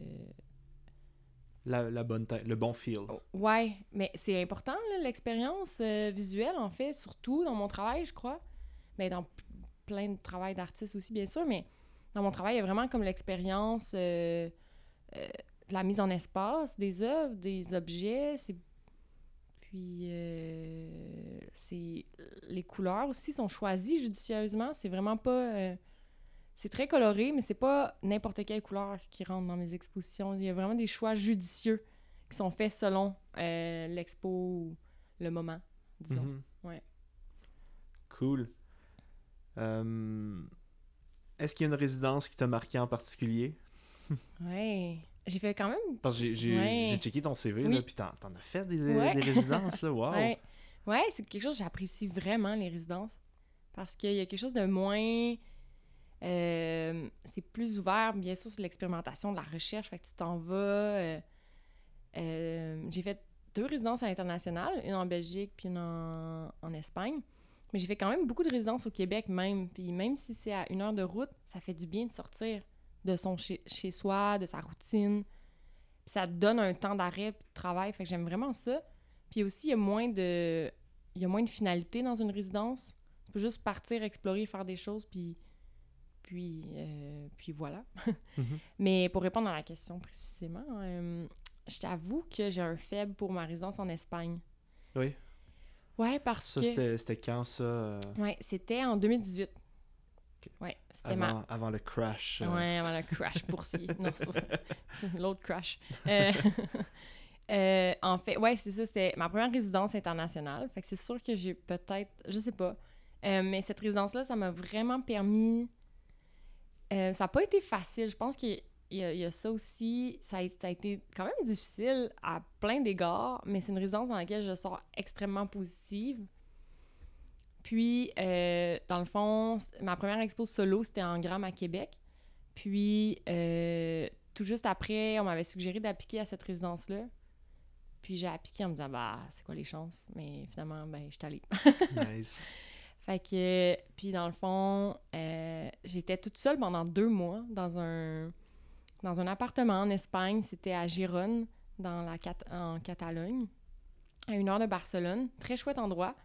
La, la bonne le bon feel. Ouais, mais c'est important, l'expérience euh, visuelle, en fait, surtout dans mon travail, je crois. Mais dans p- plein de travail d'artiste aussi, bien sûr, mais dans mon travail, il y a vraiment comme l'expérience euh, euh, de la mise en espace des œuvres, des objets. Puis, c'est... les couleurs aussi sont choisies judicieusement. C'est vraiment pas... C'est très coloré, mais c'est pas n'importe quelle couleur qui rentre dans mes expositions. Il y a vraiment des choix judicieux qui sont faits selon euh, l'expo ou le moment, disons. Mhm. Ouais. Cool. Euh, Est-ce qu'il y a une résidence qui t'a marqué en particulier? <laughs> Ouais. J'ai fait quand même. Parce que j'ai- j'ai Ouais. j'ai checké ton CV, Oui. là, puis t'en as fait des, Ouais. des résidences, là, <laughs> wow! Ouais, ouais c'est quelque chose que j'apprécie vraiment, les résidences. Parce qu'il y a quelque chose de moins. Euh, c'est plus ouvert, bien sûr, c'est l'expérimentation, de la recherche. Fait que tu t'en vas. euh, euh, j'ai fait deux résidences à l'international, une en Belgique puis une en, en Espagne. Mais j'ai fait quand même beaucoup de résidences au Québec même. Puis même si c'est à une heure de route, ça fait du bien de sortir de son chez, chez soi, de sa routine. Puis ça donne un temps d'arrêt de travail. Fait que j'aime vraiment ça. Puis aussi, il y a moins de... Il y a moins de finalité dans une résidence. Tu peux juste partir, explorer, faire des choses, puis... Puis, euh, puis voilà. <laughs> Mhm. Mais pour répondre à la question précisément, euh, je t'avoue que j'ai un faible pour ma résidence en Espagne. Oui. Ouais, parce Ça, que... c'était c'était quand, ça? euh, Ouais, c'était en 2018. Ouais, c'était ma... avant, avant le crash? euh, Ouais, avant le crash <laughs> boursier. non, <laughs> l'autre crash. Euh, en fait, ouais, c'est ça, c'était ma première résidence internationale. Fait que c'est sûr que j'ai peut-être, je sais pas. Euh, mais cette résidence-là, ça m'a vraiment permis. Euh, ça n'a pas été facile. Je pense qu'il y, y a ça aussi. Ça a, ça a été quand même difficile à plein d'égards, mais c'est une résidence dans laquelle je sors extrêmement positive. Puis, euh, dans le fond, ma première expo solo, c'était en Gramme à Québec. Puis, euh, tout juste après, on m'avait suggéré d'appliquer à cette résidence-là. Puis, j'ai appliqué en me disant, bah, c'est quoi les chances? Mais finalement, ben, je suis allée. Nice. <laughs> Fait que, puis dans le fond, euh, j'étais toute seule pendant deux mois dans un, dans un appartement en Espagne. C'était à Gérone, dans la en Catalogne, à une heure de Barcelone. Très chouette endroit.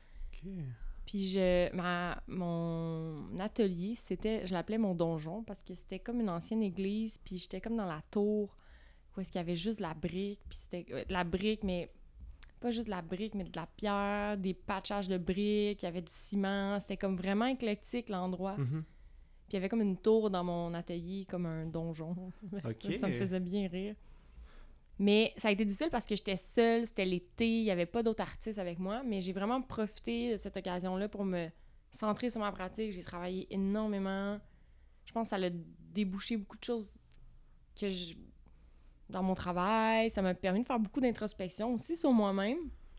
Puis je, ma, mon atelier, c'était, je l'appelais mon donjon parce que c'était comme une ancienne église, puis j'étais comme dans la tour où est-ce qu'il y avait juste de la brique, puis c'était euh, de la brique, mais pas juste de la brique, mais de la pierre, des patchages de briques, il y avait du ciment, c'était comme vraiment éclectique l'endroit. Mhm. Puis il y avait comme une tour dans mon atelier, comme un donjon. <laughs> Ça me faisait bien rire. Mais ça a été difficile parce que j'étais seule, c'était l'été, il n'y avait pas d'autres artistes avec moi, mais j'ai vraiment profité de cette occasion-là pour me centrer sur ma pratique. J'ai travaillé énormément. Je pense que ça a débouché beaucoup de choses que je- dans mon travail. Ça m'a permis de faire beaucoup d'introspection aussi sur moi-même.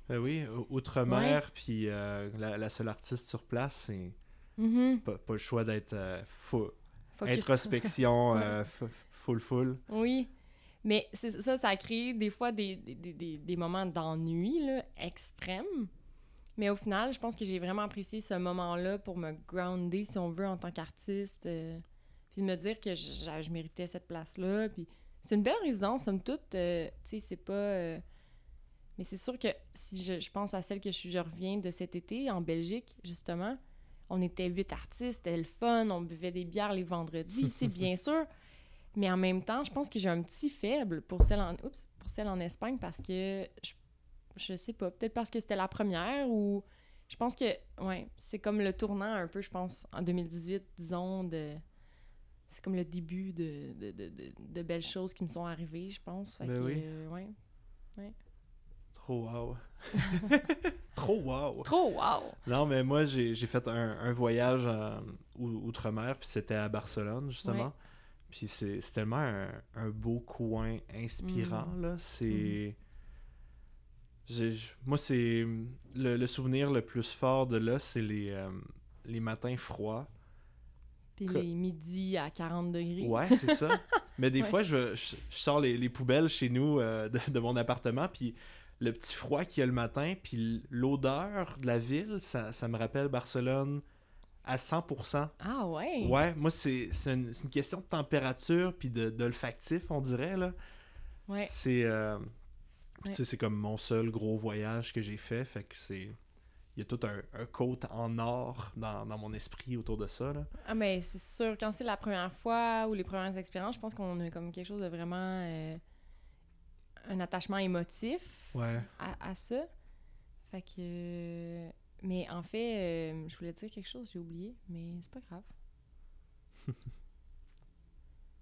Ben oui, outre-mer, puis euh, la, la seule artiste sur place, c'est Mhm. pas, pas le choix d'être euh. Focus. Introspection, <laughs> euh, full, full. Oui. Mais ça, ça a créé des fois des, des, des- des- moments d'ennui extrêmes. Mais au final, je pense que j'ai vraiment apprécié ce moment-là pour me grounder, si on veut, en tant qu'artiste. puis de me dire que je, je- je méritais cette place-là. Puis c'est une belle résidence, somme toute. euh, tu sais, c'est pas... euh, mais c'est sûr que si je, je pense à celle que je, je reviens de cet été, en Belgique, justement, on était huit artistes, c'était le fun, on buvait des bières les vendredis, tu sais, <laughs> bien sûr. Mais en même temps, je pense que j'ai un petit faible pour celle en, oups, pour celle en Espagne parce que je, je sais pas, peut-être parce que c'était la première ou je pense que, ouais, c'est comme le tournant un peu, je pense, en 2018, disons, de. C'est comme le début de, de, de, de, belles choses qui me sont arrivées, je pense. Fait Ben que, oui. euh, ouais. Trop wow. <laughs> Trop wow. Trop wow! Non, mais moi, j'ai j'ai fait un, un voyage euh, ou- outre-mer, puis c'était à Barcelone, justement. Ouais. Puis c'est c'est tellement un, un beau coin inspirant, Mhm. là. C'est... j'ai- j- Moi, c'est... Le, le souvenir le plus fort de là, c'est les, euh, les matins froids. Puis Que- les midis à 40 degrés. Ouais, c'est ça. Mais des <laughs> Ouais. fois, je, je, je sors les, les poubelles chez nous euh, de, de mon appartement, puis le petit froid qu'il y a le matin, puis l'odeur de la ville, ça, ça me rappelle Barcelone à 100%. Ah ouais? Ouais, moi, c'est c'est une, une question de température, puis de- d'olfactif, on dirait, là. Ouais. C'est... euh, Ouais. tu sais, c'est comme mon seul gros voyage que j'ai fait, fait que c'est... Il y a tout un, un côte en or dans, dans mon esprit autour de ça, là. Ah, mais c'est sûr, quand c'est la première fois ou les premières expériences, je pense qu'on a comme quelque chose de vraiment. euh, un attachement émotif Ouais. à, à ça. Fait que. Mais en fait, euh, je voulais dire quelque chose, j'ai oublié, mais c'est pas grave. <laughs>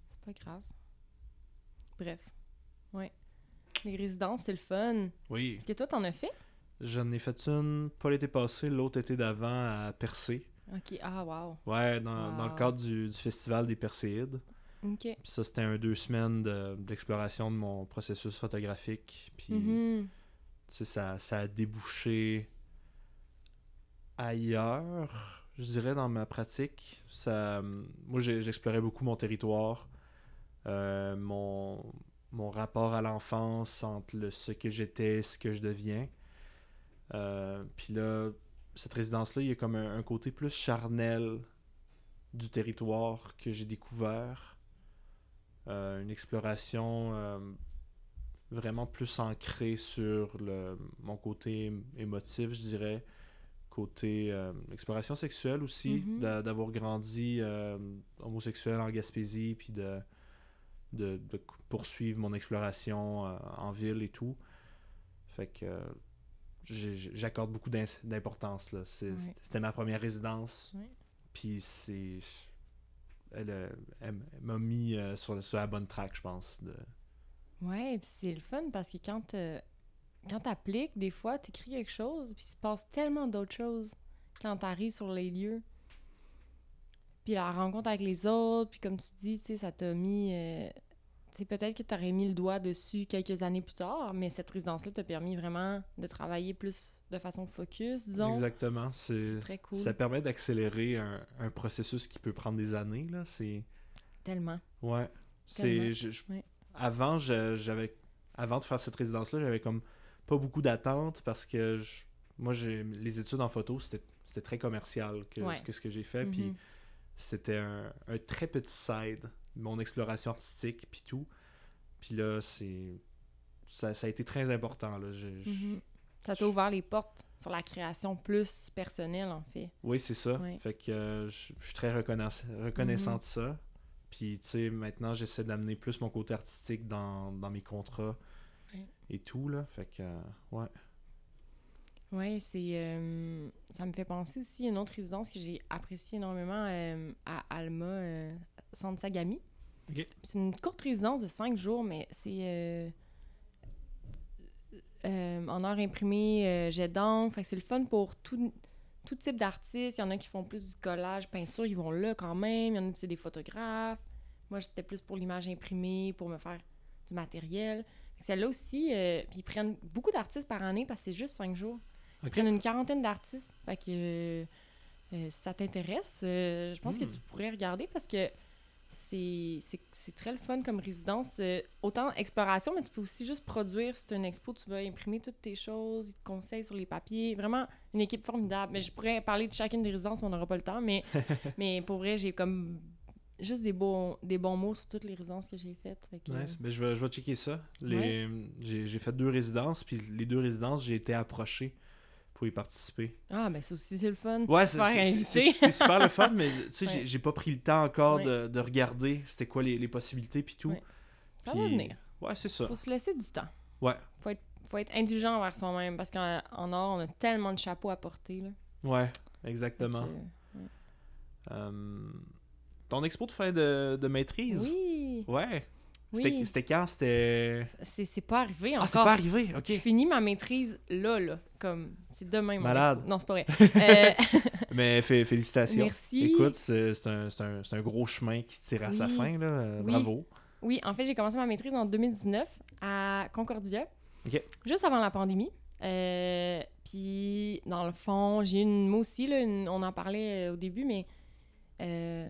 c'est pas grave. Bref. Ouais. Les résidences, c'est le fun. Oui. Est-ce que toi, t'en as fait? J'en ai fait une, pas l'été passé, l'autre été d'avant à Percé. Ok, ah, wow. Ouais, dans, dans le cadre du, du festival des Perséides. Ok. Puis ça, c'était un deux semaines de- d'exploration de, mon processus photographique. Puis, Mhm. tu sais, ça, ça a débouché ailleurs, je dirais, dans ma pratique. Ça, moi, j'explorais beaucoup mon territoire, euh, mon, mon rapport à l'enfance entre le, ce que j'étais et ce que je deviens. Euh, puis là, cette résidence-là, il y a comme un, un côté plus charnel du territoire que j'ai découvert. Euh, une exploration euh, vraiment plus ancrée sur le, mon côté émotif, je dirais. Côté exploration sexuelle aussi, Mhm. d'a- d'avoir grandi homosexuel en Gaspésie, puis de, de, de poursuivre mon exploration en ville et tout. Fait que j'accorde beaucoup d'importance. C'était ma première résidence. Puis c'est. Elle, euh, elle m'a mis euh, sur, sur la bonne track, je pense. De... Ouais, puis c'est le fun parce que quand euh, quand t'appliques, des fois, t'écris quelque chose, puis il se passe tellement d'autres choses quand t'arrives sur les lieux. Puis la rencontre avec les autres, puis comme tu dis, tu sais, ça t'a mis... euh, peut-être que t'aurais mis le doigt dessus quelques années plus tard, mais cette résidence-là t'a permis vraiment de travailler plus de façon focus, disons. Exactement. C'est, très cool. Ça permet d'accélérer un, un processus qui peut prendre des années. Là. C'est... Tellement. Ouais. C'est, Ouais. Avant, j'avais, avant de faire cette résidence-là, j'avais comme pas beaucoup d'attentes parce que je- moi, j'ai, les études en photo, c'était, c'était très commercial que, Ouais. que ce que j'ai fait. Puis Mhm. c'était un, un très petit side, mon exploration artistique, puis tout. Puis là, c'est... Ça, ça a été très important. Là. Je- je- Mhm. Ça t'a ouvert les portes sur la création plus personnelle, en fait. Oui, c'est ça. Fait que euh, je je suis très reconnaissant, reconnaissant Mhm. de ça. Puis, tu sais, maintenant, j'essaie d'amener plus mon côté artistique dans, dans mes contrats et tout, là. Fait que, euh, ouais. Oui, c'est. euh, ça me fait penser aussi à une autre résidence que j'ai appréciée énormément à Alma, euh, C'est une courte résidence de cinq jours, mais c'est. euh, euh, en heure imprimée, euh, jet d'encre. Fait que c'est le fun pour tout, tout type d'artistes. Il y en a qui font plus du collage, peinture, ils vont là quand même. Il y en a qui c'est des photographes. Moi, c'était plus pour l'image imprimée, pour me faire du matériel. Celle-là aussi, euh, puis ils prennent beaucoup d'artistes par année parce que c'est juste cinq jours. Ils prennent une quarantaine d'artistes. Fait que si ça t'intéresse, je pense que Hmm. tu pourrais regarder parce que c'est très le fun comme résidence. Euh, autant exploration, mais tu peux aussi juste produire. Si tu une expo, tu vas imprimer toutes tes choses, ils te conseillent sur les papiers. Vraiment une équipe formidable. Mais je pourrais parler de chacune des résidences, mais on n'aura pas le temps. Mais, <laughs> mais pour vrai, j'ai comme juste des bons, des bons mots sur toutes les résidences que j'ai faites. Fait que, Nice. Ben, je, vais, je vais checker ça. Les, j'ai fait deux résidences, puis les deux résidences, j'ai été approché pour y participer. Ah, ben ça aussi, c'est le fun. Ouais, c'est super le fun, mais tu sais, Ouais. j'ai- pas pris le temps encore Ouais. de, de regarder c'était quoi les, les possibilités puis tout. Ouais. Ça va venir. Ouais, c'est ça. Faut se laisser du temps. Ouais. Faut être, faut être indulgent envers soi-même parce qu'en en or, on a tellement de chapeaux à porter. Là. Ouais, exactement. Euh, ton expo de fin de, de maîtrise? oui, Ouais. C'était oui. c'était quand? C'était... C'est pas arrivé Ah, encore. c'est pas arrivé, ok. Je finis ma maîtrise là, là. Comme, c'est demain, mon Malade. Non, c'est pas vrai. <laughs> Euh, <laughs> Mais fé- félicitations. Merci. Écoute, c'est un, un- un gros chemin qui tire à sa fin, là. Oui. Bravo. oui, en fait, j'ai commencé ma maîtrise en 2019 à Concordia. Ok. Juste avant la pandémie. Euh, Puis, dans le fond, j'ai une. Moi aussi, là, une- on en parlait euh, au début, mais. euh,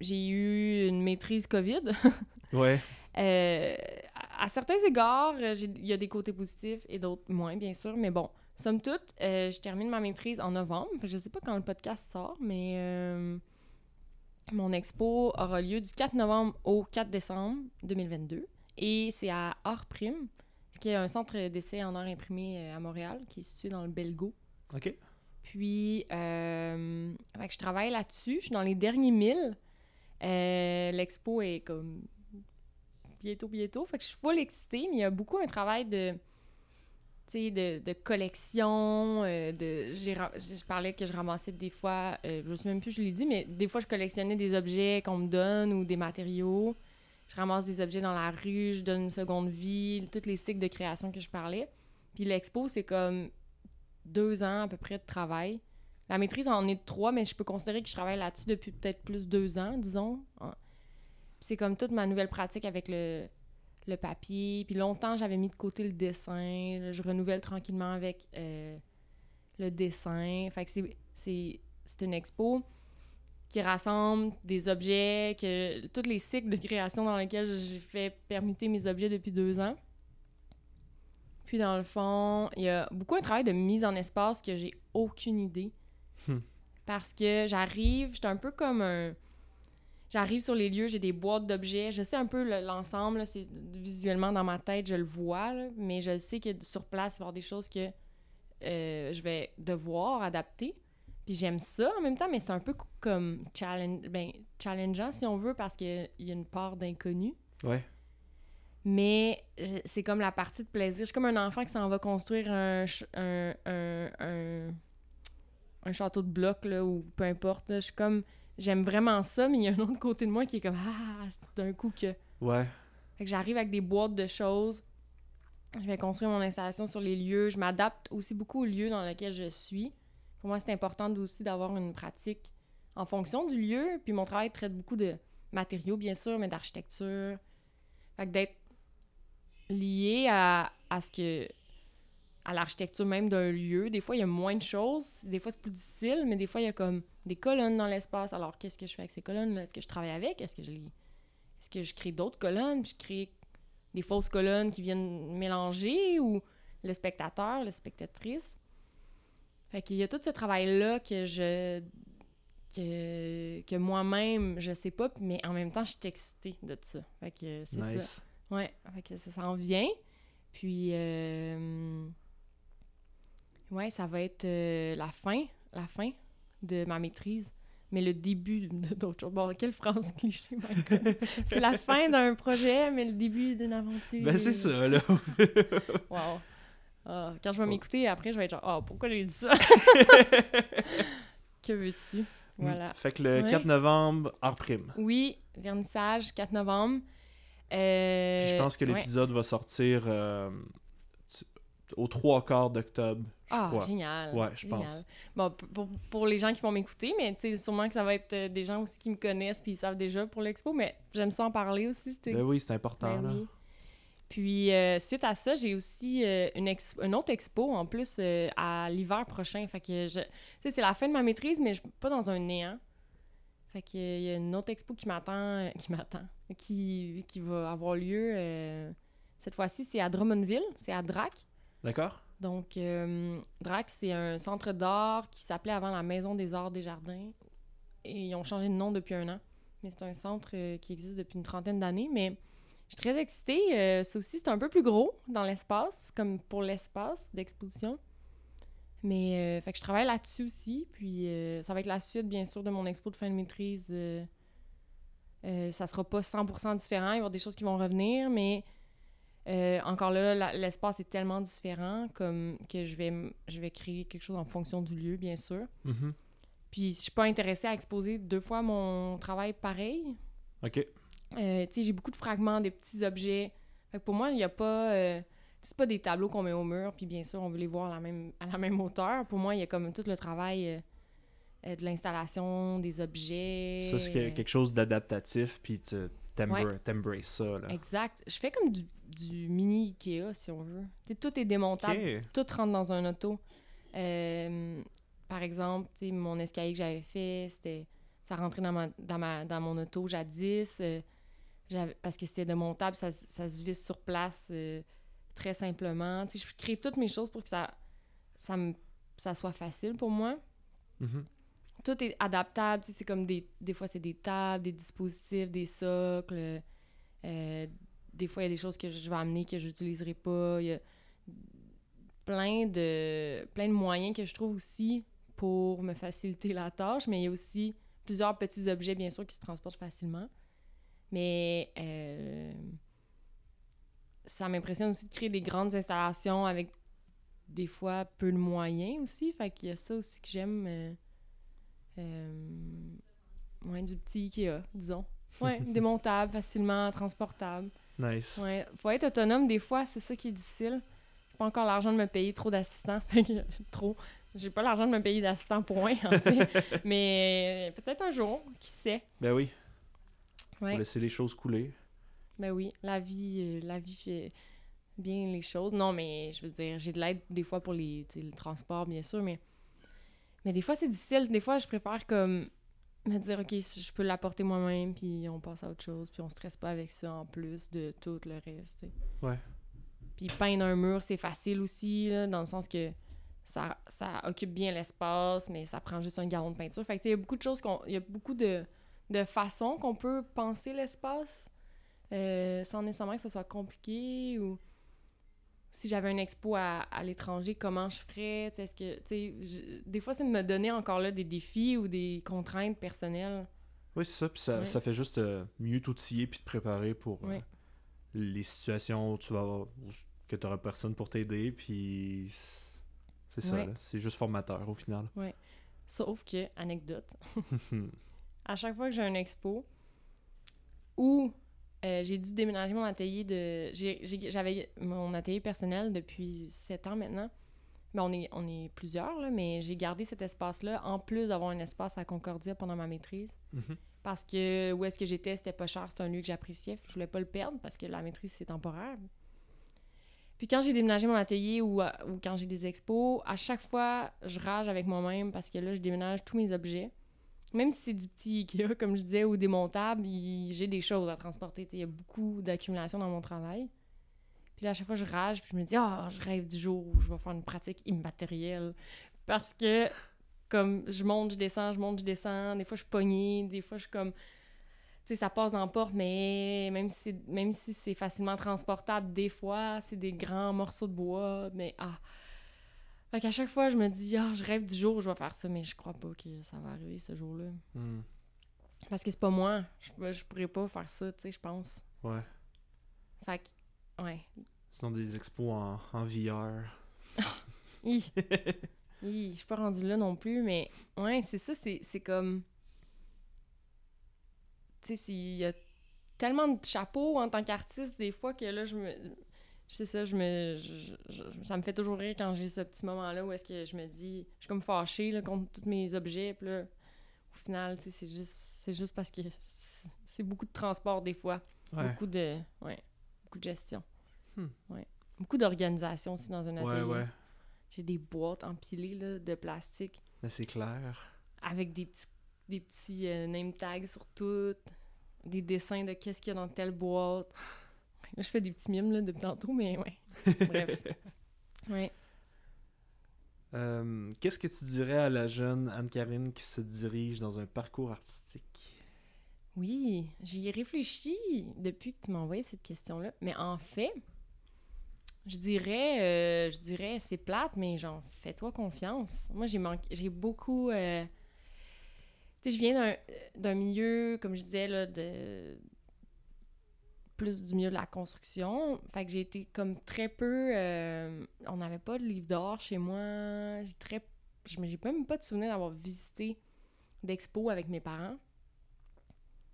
j'ai eu une maîtrise COVID. <laughs> Ouais. Euh, à, à certains égards, euh, il y a des côtés positifs et d'autres moins, bien sûr. Mais bon, somme toute, euh, je termine ma maîtrise en novembre. Je sais pas quand le podcast sort, mais euh, mon expo aura lieu du 4 novembre au 4 décembre 2022. Et c'est à Art Prime, qui est un centre d'essai en art imprimé à Montréal, qui est situé dans le Belgo. Ok. Puis, euh, je travaille là-dessus. Je suis dans les derniers milles. Euh, L'expo est comme bientôt, bientôt. Fait que je suis full excitée, mais il y a beaucoup un travail de, de, de collection. euh, je parlais que je ramassais des fois, euh, je sais même plus, je l'ai dit, mais des fois, je collectionnais des objets qu'on me donne ou des matériaux. Je ramasse des objets dans la rue, je donne une seconde vie, tous les cycles de création que je parlais. Puis l'expo, c'est comme deux ans à peu près de travail. La maîtrise en est de trois, mais je peux considérer que je travaille là-dessus depuis peut-être plus deux ans, disons. Ah. C'est comme toute ma nouvelle pratique avec le, le papier. Puis longtemps, j'avais mis de côté le dessin. Je renouvelle tranquillement avec euh, le dessin. Fait que c'est une expo qui rassemble des objets, que tous les cycles de création dans lesquels j'ai fait permuter mes objets depuis deux ans. Puis dans le fond, il y a beaucoup un travail de mise en espace que j'ai aucune idée. Hmm. Parce que j'arrive, j'étais un peu comme un. J'arrive sur les lieux, j'ai des boîtes d'objets. Je sais un peu le- l'ensemble, c'est visuellement dans ma tête, je le vois, là, mais je sais que sur place, il va y avoir des choses que euh, je vais devoir adapter. Puis j'aime ça en même temps, mais c'est un peu co- comme challenge, ben, challengeant si on veut, parce qu'il y a une part d'inconnu. Ouais. Mais c'est comme la partie de plaisir. Je suis comme un enfant qui s'en va construire un, un, un, un, un château de blocs, là, ou peu importe. là. Je suis comme... J'aime vraiment ça, mais il y a un autre côté de moi qui est comme « Ah! » c'est d'un coup que... Ouais. Fait que j'arrive avec des boîtes de choses. Je vais construire mon installation sur les lieux. Je m'adapte aussi beaucoup au lieu dans lequel je suis. Pour moi, c'est important aussi d'avoir une pratique en fonction du lieu. Puis mon travail traite beaucoup de matériaux, bien sûr, mais d'architecture. Fait que d'être lié à, à ce que à l'architecture même d'un lieu. Des fois, il y a moins de choses. Des fois, c'est plus difficile, mais des fois, il y a comme des colonnes dans l'espace. Alors, qu'est-ce que je fais avec ces colonnes-là? Est-ce que je travaille avec? Est-ce que je les est-ce que je crée d'autres colonnes, puis je crée des fausses colonnes qui viennent mélanger, ou le spectateur, la spectatrice? Fait qu'il y a tout ce travail-là que je... que, que moi-même, je sais pas, mais en même temps, je suis excitée de ça. Fait que c'est ça. Ouais, fait que ça s'en vient. Puis, euh, ouais, ça va être euh, la fin, la fin de ma maîtrise, mais le début de d'autres choses. Bon, quelle phrase <laughs> cliché. C'est la fin d'un projet, mais le début d'une aventure. Ben, c'est ça, là. <laughs> Wow. Ah, quand je vais m'écouter, après, je vais être genre, oh, pourquoi j'ai dit ça? <laughs> que veux-tu? Voilà. Fait que le Ouais. 4 novembre, hors prime. Oui, vernissage, 4 novembre. Euh, Puis je pense que ouais. l'épisode va sortir euh, aux trois quarts d'octobre, Ah, crois. génial. Ouais, je génial. pense. Bon, pour, pour les gens qui vont m'écouter, mais tu sais, sûrement que ça va être euh, des gens aussi qui me connaissent puis ils savent déjà pour l'expo, mais j'aime ça en parler aussi. Ben oui, c'est important, Ben là. oui. Puis euh, suite à ça, j'ai aussi euh, une, une autre expo en plus euh, à l'hiver prochain. Fait que. Tu sais, c'est la fin de ma maîtrise, mais je suis pas dans un néant. Fait que il y a une autre expo qui m'attend, qui m'attend, qui, qui va avoir lieu. cette fois-ci, c'est à Drummondville, c'est à Drac. D'accord? Donc, euh, Drac, c'est un centre d'art qui s'appelait avant la Maison des Arts des Jardins. Et ils ont changé de nom depuis un an. Mais c'est un centre euh, qui existe depuis une trentaine d'années. Mais je suis très excitée. Euh, ça aussi, c'est un peu plus gros dans l'espace, comme pour l'espace d'exposition. Mais, euh, fait que je travaille là-dessus aussi. Puis, ça va être la suite, bien sûr, de mon expo de fin de maîtrise. Ça sera pas 100% différent. Il y avoir des choses qui vont revenir, mais euh, encore là, l'espace est tellement différent comme que je vais, je vais créer quelque chose en fonction du lieu, bien sûr. Mhm. Puis, je suis pas intéressée à exposer deux fois mon travail pareil. OK. Euh, tu sais, j'ai beaucoup de fragments, des petits objets. Fait que pour moi, il n'y a pas... euh, c'est pas des tableaux qu'on met au mur, puis bien sûr, on veut les voir à la même, à la même hauteur. Pour moi, il y a comme tout le travail de l'installation, des objets. Ça, c'est que- quelque chose d'adaptatif, puis tu. T'embraces ça, là. Exact. Je fais comme du, du mini Ikea, si on veut. Tu sais, tout est démontable, tout rentre dans un auto. Euh, par exemple, tu sais, mon escalier que j'avais fait, c'était ça rentrait dans, ma, dans, ma, dans mon auto jadis. euh, parce que c'était démontable, ça, se- ça se visse sur place euh, très simplement. Tu sais, je crée toutes mes choses pour que ça, ça, me, ça soit facile pour moi. Mhm. Tout est adaptable. C'est comme des, des fois, c'est des tables, des dispositifs, des socles. euh, des fois, il y a des choses que je vais amener que je n'utiliserai pas. Il y a plein de, plein de moyens que je trouve aussi pour me faciliter la tâche, mais il y a aussi plusieurs petits objets, bien sûr, qui se transportent facilement. Mais euh, ça m'impressionne aussi de créer des grandes installations avec des fois peu de moyens aussi. Fait qu'il y a ça aussi que j'aime. Euh, ouais, du petit Ikea, disons. <laughs> Ouais, démontable, facilement transportable. Nice. Ouais, faut être autonome des fois, c'est ça qui est difficile. J'ai pas encore l'argent de me payer trop d'assistants. <laughs> Trop. J'ai pas l'argent de me payer d'assistants point, en fait. <laughs> Mais peut-être un jour, qui sait? Ben oui, Ouais. faut laisser les choses couler. Ben oui, la vie, euh, la vie fait bien les choses. Non, mais je veux dire, j'ai de l'aide des fois pour les, le transport, bien sûr, mais, mais des fois, c'est difficile. Des fois, je préfère comme me dire, OK, je peux l'apporter moi-même, puis on passe à autre chose, puis on stresse pas avec ça en plus de tout le reste. tu sais. Ouais. Puis peindre un mur, c'est facile aussi, là, dans le sens que ça, ça occupe bien l'espace, mais ça prend juste un gallon de peinture. Fait que, il y a beaucoup de choses qu'on... Il y a beaucoup de, de façons qu'on peut penser l'espace euh, sans nécessairement que ce soit compliqué ou si j'avais une expo à, à l'étranger, comment je ferais? Est-ce que, je- des fois, c'est de me donner encore là des défis ou des contraintes personnelles. Oui, c'est ça. Puis ça, Ouais. ça fait juste euh, mieux t'outiller puis te préparer pour euh, Ouais. les situations où tu vas avoir- où- que tu n'auras personne pour t'aider. Puis c'est ça, Ouais. C'est juste formateur au final. Sauf que, anecdote, <laughs> à chaque fois que j'ai un expo où euh, j'ai dû déménager mon atelier de. J'avais mon atelier personnel depuis sept ans maintenant. Ben, on, est, on est plusieurs, là, mais j'ai gardé cet espace-là en plus d'avoir un espace à Concordia pendant ma maîtrise. Mhm. Parce que où est-ce que j'étais, c'était pas cher, c'était un lieu que j'appréciais. Je voulais pas le perdre parce que la maîtrise, c'est temporaire. Puis quand j'ai déménagé mon atelier ou quand j'ai des expos, à chaque fois, je rage avec moi-même parce que là, je déménage tous mes objets. Même si c'est du petit Ikea, comme je disais, ou démontable, j'ai des choses à transporter. Il y a beaucoup d'accumulation dans mon travail. Puis là, à chaque fois, je rage, puis je me dis, ah, je rêve du jour où je vais faire une pratique immatérielle. Parce que, comme, je monte, je descends, je monte, je descends. Des fois, je suis des fois, je suis comme. Tu sais, ça passe la porte, mais même si, même si c'est facilement transportable, des fois, c'est des grands morceaux de bois, mais ah. Fait qu'à chaque fois, je me dis, ah, je rêve du jour où je vais faire ça, mais je crois pas que ça va arriver ce jour-là. Hmm. Parce que c'est pas moi. Je, je pourrais pas faire ça, tu sais, je pense. Ouais. Fait que, ouais. Sinon, des expos en, en VR. <laughs> Hi. Hi, je suis pas rendue là non plus, mais ouais, c'est ça, c'est comme. Tu sais, il y a tellement de chapeaux en tant qu'artiste, des fois, que là, je me. C'est ça, je me. je- je- ça me fait toujours rire quand j'ai ce petit moment-là où est-ce que je me dis. Je suis comme fâchée là, contre tous mes objets, puis là, au final, c'est juste, c'est juste parce que c'est- beaucoup de transport des fois. Ouais. Beaucoup de. Ouais. Beaucoup de gestion. Hmm. Ouais. Beaucoup d'organisation aussi dans un atelier. J'ai des boîtes empilées là, de plastique Mais c'est clair. avec des petits, des petits euh, name tags sur toutes, des dessins de qu'est-ce qu'il y a dans telle boîte. Là, je fais des petits mimes là, depuis tantôt, mais ouais. <laughs> Bref. Ouais. Euh, Qu'est-ce que tu dirais à la jeune Anne-Karine qui se dirige dans un parcours artistique? Oui, j'y ai réfléchi depuis que tu m'as envoyé cette question-là. Mais en fait, Je dirais, euh, je dirais, c'est plate, mais genre, fais-toi confiance. Moi, j'ai manqué, j'ai beaucoup. euh, Tu sais, je viens d'un- d'un milieu, comme je disais, là, de. Plus du milieu de la construction. Fait que j'ai été comme très peu. euh, On n'avait pas de livre d'or chez moi. J'ai très. J'ai même pas de souvenir d'avoir visité d'expo avec mes parents.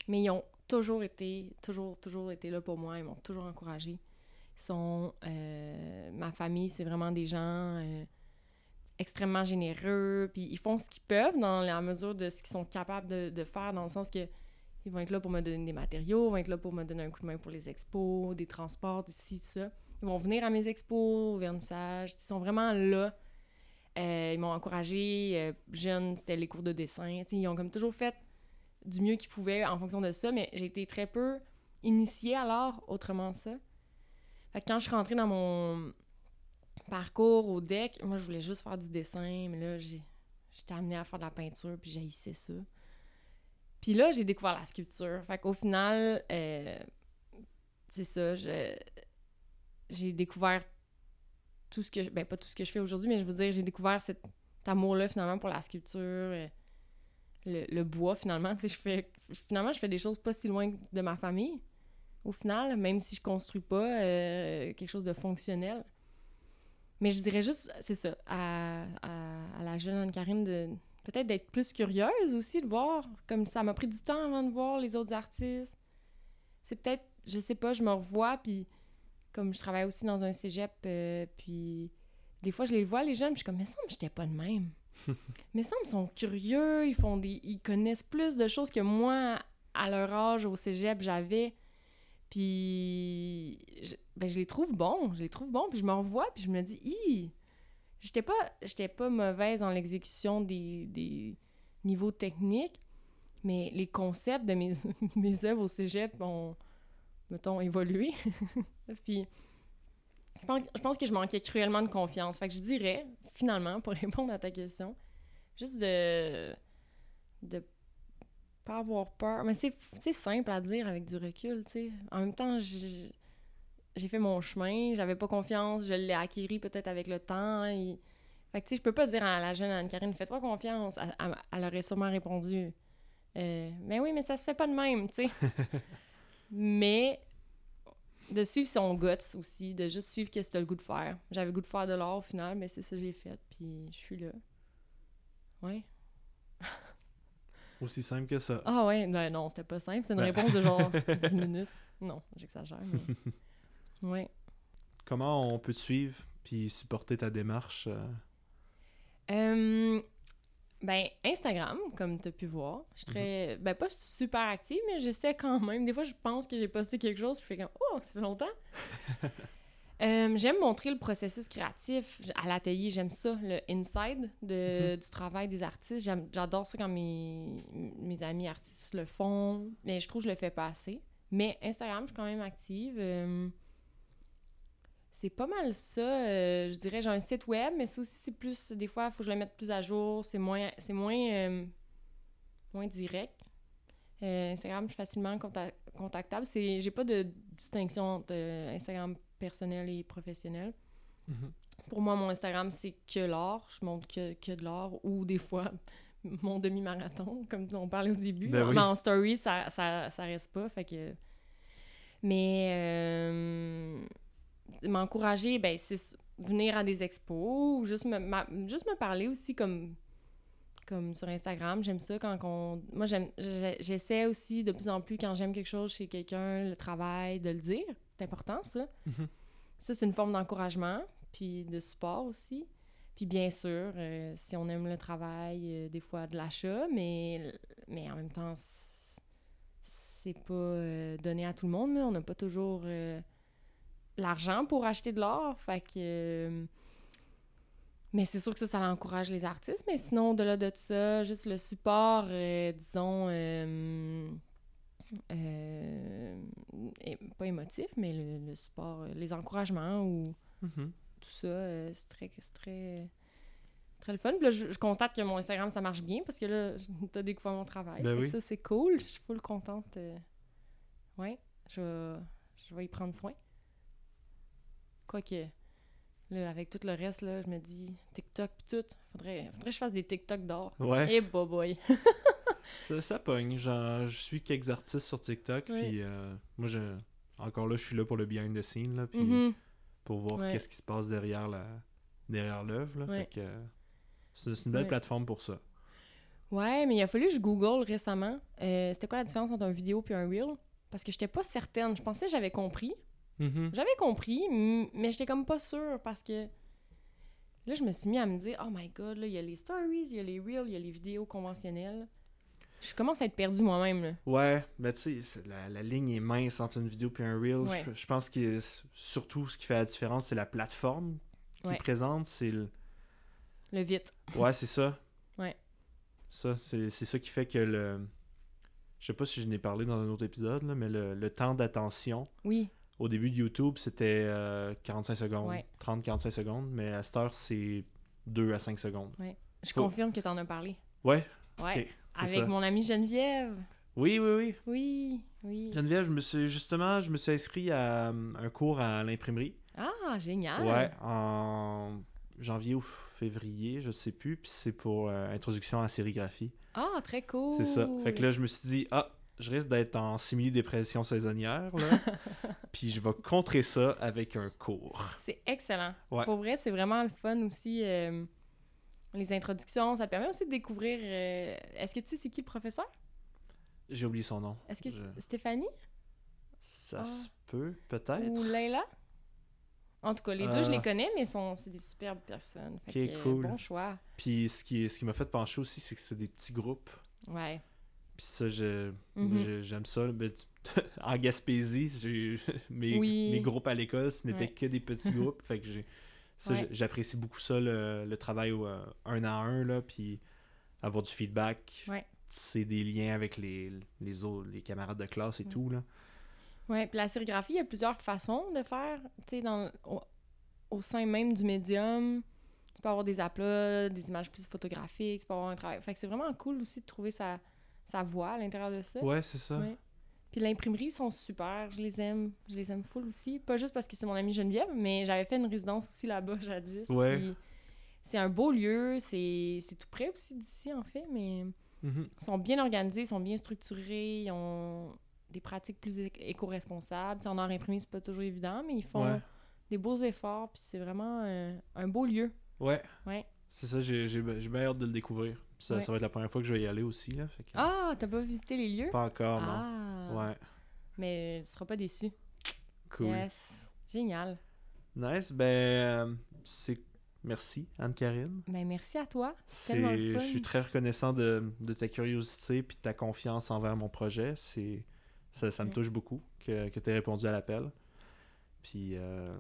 Mais ils ont toujours été, toujours, toujours été là pour moi. Ils m'ont toujours encouragée. Sont... euh, ma famille, c'est vraiment des gens euh, extrêmement généreux. Puis ils font ce qu'ils peuvent dans la mesure de ce qu'ils sont capables de faire, dans le sens que ils vont être là pour me donner des matériaux, ils vont être là pour me donner un coup de main pour les expos, des transports, d'ici, ça. Ils vont venir à mes expos, au vernissage. Ils sont vraiment là. Euh, ils m'ont encouragé. euh, jeune, c'était les cours de dessin. Ils ont comme toujours fait du mieux qu'ils pouvaient en fonction de ça, mais j'ai été très peu initiée alors, autrement ça. Fait que quand je suis rentrée dans mon parcours au deck, moi je voulais juste faire du dessin, mais là j'étais amenée à faire de la peinture, puis j'haïssais ça. Puis là, j'ai découvert la sculpture. Fait qu'au final, euh, c'est ça, j'ai découvert tout ce que... Ben, pas tout ce que je fais aujourd'hui, mais je veux dire, j'ai découvert cet amour-là, finalement, pour la sculpture, euh, le, bois, finalement. <laughs> Tu sais, je fais... Finalement, je fais des choses pas si loin de ma famille, au final, même si je construis pas euh, quelque chose de fonctionnel. Mais je dirais juste, c'est ça, à, à, à la jeune Anne-Karine de peut-être d'être plus curieuse aussi, de voir, comme ça m'a pris du temps avant de voir les autres artistes. C'est peut-être, je sais pas, je me revois, puis comme je travaille aussi dans un cégep, euh, puis des fois je les vois, les jeunes, puis je suis comme, mais ça me j'étais pas de même. <laughs> mais ça me sont curieux, ils font des, ils connaissent plus de choses que moi, à leur âge, au cégep, j'avais. Puis, je, ben, je les trouve bons, je les trouve bons, puis je me revois, puis je me dis, hi, j'étais pas, j'étais pas mauvaise dans l'exécution des, des niveaux techniques, mais les concepts de mes, <laughs> mes œuvres au cégep ont, mettons, évolué. <laughs> puis, je pense, je pense que je manquais cruellement de confiance. Fait que je dirais, finalement, pour <laughs> répondre à ta question, juste de de pas avoir peur. Mais c'est simple à dire avec du recul, tu sais. En même temps, j'ai j'ai fait mon chemin, j'avais pas confiance, je l'ai acquis peut-être avec le temps. et- Fait que, tu sais, je peux pas dire à la jeune Anne-Karine, fais-toi confiance. Elle, elle- elle aurait sûrement répondu, euh, mais oui, mais ça se fait pas de même, tu sais. <laughs> mais de suivre son guts aussi, de juste suivre qu'est-ce que t'as le goût de faire. J'avais le goût de faire de l'art au final, mais c'est ça que j'ai fait, puis je suis là. Ouais. Aussi simple que ça. Ah ouais, ben non, c'était pas simple. C'est une Ben. réponse de genre <laughs> 10 minutes. Non, j'exagère, mais... <laughs> Ouais. Comment on peut te suivre puis supporter ta démarche? euh? Ben, Instagram, comme tu as pu voir. Je suis très... Ben, pas super active, mais j'essaie quand même. Des fois, je pense que j'ai posté quelque chose, puis je fais comme « Oh, ça fait longtemps! <laughs> » Euh, J'aime montrer le processus créatif. À l'atelier, j'aime ça, le inside de, du travail des artistes. J'aime- J'adore ça quand mes, mes amis artistes le font, mais je trouve que je le fais pas assez. Mais Instagram, je suis quand même active. Euh, c'est pas mal ça. euh, je dirais, j'ai un site web, mais ça aussi, c'est plus. Des fois, il faut que je le mette plus à jour. C'est moins, c'est moins, euh, moins direct. Euh, Instagram, je suis facilement conta- contactable. C'est, j'ai pas de distinction entre Instagram personnel et professionnel. Mhm. Pour moi, mon Instagram, c'est que l'art. Je montre que, que de l'art ou des fois <laughs> mon demi-marathon, comme on parlait au début. Ben oui. Mais en story, ça, ça, ça reste pas. Fait que... Mais m'encourager, ben, c'est venir à des expos ou juste me, ma- juste me parler aussi comme, comme sur Instagram. J'aime ça quand on... Moi, j'essaie aussi de plus en plus quand j'aime quelque chose chez quelqu'un, le travail, de le dire. C'est important, ça. Mhm. Ça, c'est une forme d'encouragement, puis de support aussi. Puis bien sûr, euh, si on aime le travail, euh, des fois de l'achat, mais, mais en même temps, c'est pas euh, donné à tout le monde. là. On n'a pas toujours l'argent pour acheter de l'art. Fait que. euh, mais c'est sûr que ça, ça encourage les artistes. Mais sinon, au-delà de ça, juste le support, euh, disons. euh, euh, pas émotif, mais le, le support, les encouragements ou Mhm. tout ça, c'est très, très, très le fun. Puis là, je, je constate que mon Instagram, ça marche bien parce que là, <laughs> t'as découvert mon travail. Ben oui. Ça, c'est cool. Je suis full contente. Ouais, je vais, je vais y prendre soin. Quoique, Là, avec tout le reste, là, je me dis TikTok pis tout. Faudrait, faudrait que je fasse des TikTok d'or. Ouais. Eh, boy, boy. <laughs> Ça, ça pogne. Genre, je suis quelques artistes sur TikTok, Ouais. puis euh, moi, je... encore là, je suis là pour le behind the scene, là, puis Mhm. pour voir Ouais. qu'est-ce qui se passe derrière la derrière l'œuvre. Ouais. Fait que c'est une belle plateforme pour ça. Ouais, mais il a fallu que je Google récemment. euh, C'était quoi la différence entre un vidéo puis un reel? Parce que j'étais pas certaine. Je pensais que j'avais compris. Mhm. J'avais compris, mais j'étais comme pas sûre parce que là, je me suis mis à me dire, oh my god, là, il y a les stories, il y a les reels, il y a les vidéos conventionnelles. Je commence à être perdue moi-même. Ouais, mais tu sais, la, la ligne est mince entre une vidéo et un reel. Ouais. Je, je pense que surtout ce qui fait la différence, c'est la plateforme qui Ouais. présente. C'est le... Le vite. Ouais, c'est ça. Ouais. Ça, c'est c'est ça qui fait que le. Je sais pas si je n'ai parlé dans un autre épisode, là, mais le, le temps d'attention Oui, au début de YouTube, c'était euh, 45 secondes, Ouais. 30-45 secondes, mais à cette heure, c'est 2 à 5 secondes. je Faut- confirme que t'en as parlé. Ouais, Ouais. Avec ça. mon amie Geneviève. Oui, oui, oui. Oui, oui. Geneviève, je me suis justement, je me suis inscrit à euh, un cours à l'imprimerie. Ah, génial. Ouais, en janvier ou février, je sais plus. Puis c'est pour euh, introduction à la sérigraphie. Ah, très cool. C'est ça. Fait que là, je me suis dit, ah, je risque d'être en simili-dépression saisonnière, là. <laughs> puis je vais contrer ça avec un cours. C'est excellent. Ouais. Pour vrai, c'est vraiment le fun aussi. euh, les introductions, ça te permet aussi de découvrir. euh, Est-ce que tu sais c'est qui le professeur? J'ai oublié son nom. Est-ce que Je- c'est Stéphanie? Ça Ah. se peut, peut-être. ou Leila? En tout cas, les deux, je les connais, mais sont, c'est des superbes personnes. Fait Ok, que, cool. Bon choix. Puis ce qui, ce qui m'a fait pencher aussi, c'est que c'est des petits groupes. Ouais. Puis ça, je- Mhm. je- j'aime ça. Mais tu- <laughs> en Gaspésie, <laughs> mes, Oui. mes groupes à l'école, ce Ouais. que des petits <laughs> groupes. Fait que Ouais. j'apprécie beaucoup ça, le, le travail au, euh, un à un, là, puis avoir du feedback. Ouais. C'est des liens avec les, les autres, les camarades de classe et Ouais. tout, là. Ouais, puis la sérigraphie, il y a plusieurs façons de faire, tu sais, dans au, au sein même du médium. Tu peux avoir des aplats, des images plus photographiques, tu peux avoir un travail. Fait que c'est vraiment cool aussi de trouver sa, sa voix à l'intérieur de ça. Ouais, c'est ça. Ouais. Puis l'imprimerie, ils sont super, je les aime. Je les aime full aussi. Pas juste parce que c'est mon amie Geneviève, mais j'avais fait une résidence aussi là-bas <laughs> jadis. Ouais. puis C'est un beau lieu, c'est tout près aussi d'ici en fait, mais Mhm. ils sont bien organisés, ils sont bien structurés, ils ont des pratiques plus éco-responsables. Tu sais, En art imprimé, c'est pas toujours évident, mais ils font Ouais. des beaux efforts, puis c'est vraiment euh, un beau lieu. Ouais. Ouais. C'est ça, j'ai bien hâte de le découvrir. Ça, Ouais. ça va être la première fois que je vais y aller aussi, là. Fait que- Ah, t'as pas visité les lieux? Pas encore, non. ah, Ouais, mais tu seras pas déçu. cool. Yes, génial. Nice, ben, euh, c'est... Merci, Anne-Karine. Ben merci à toi. Je suis très reconnaissant de, de ta curiosité puis de ta confiance envers mon projet. C'est... Ça, ça me Ouais. touche beaucoup que, que tu aies répondu à l'appel. Puis euh,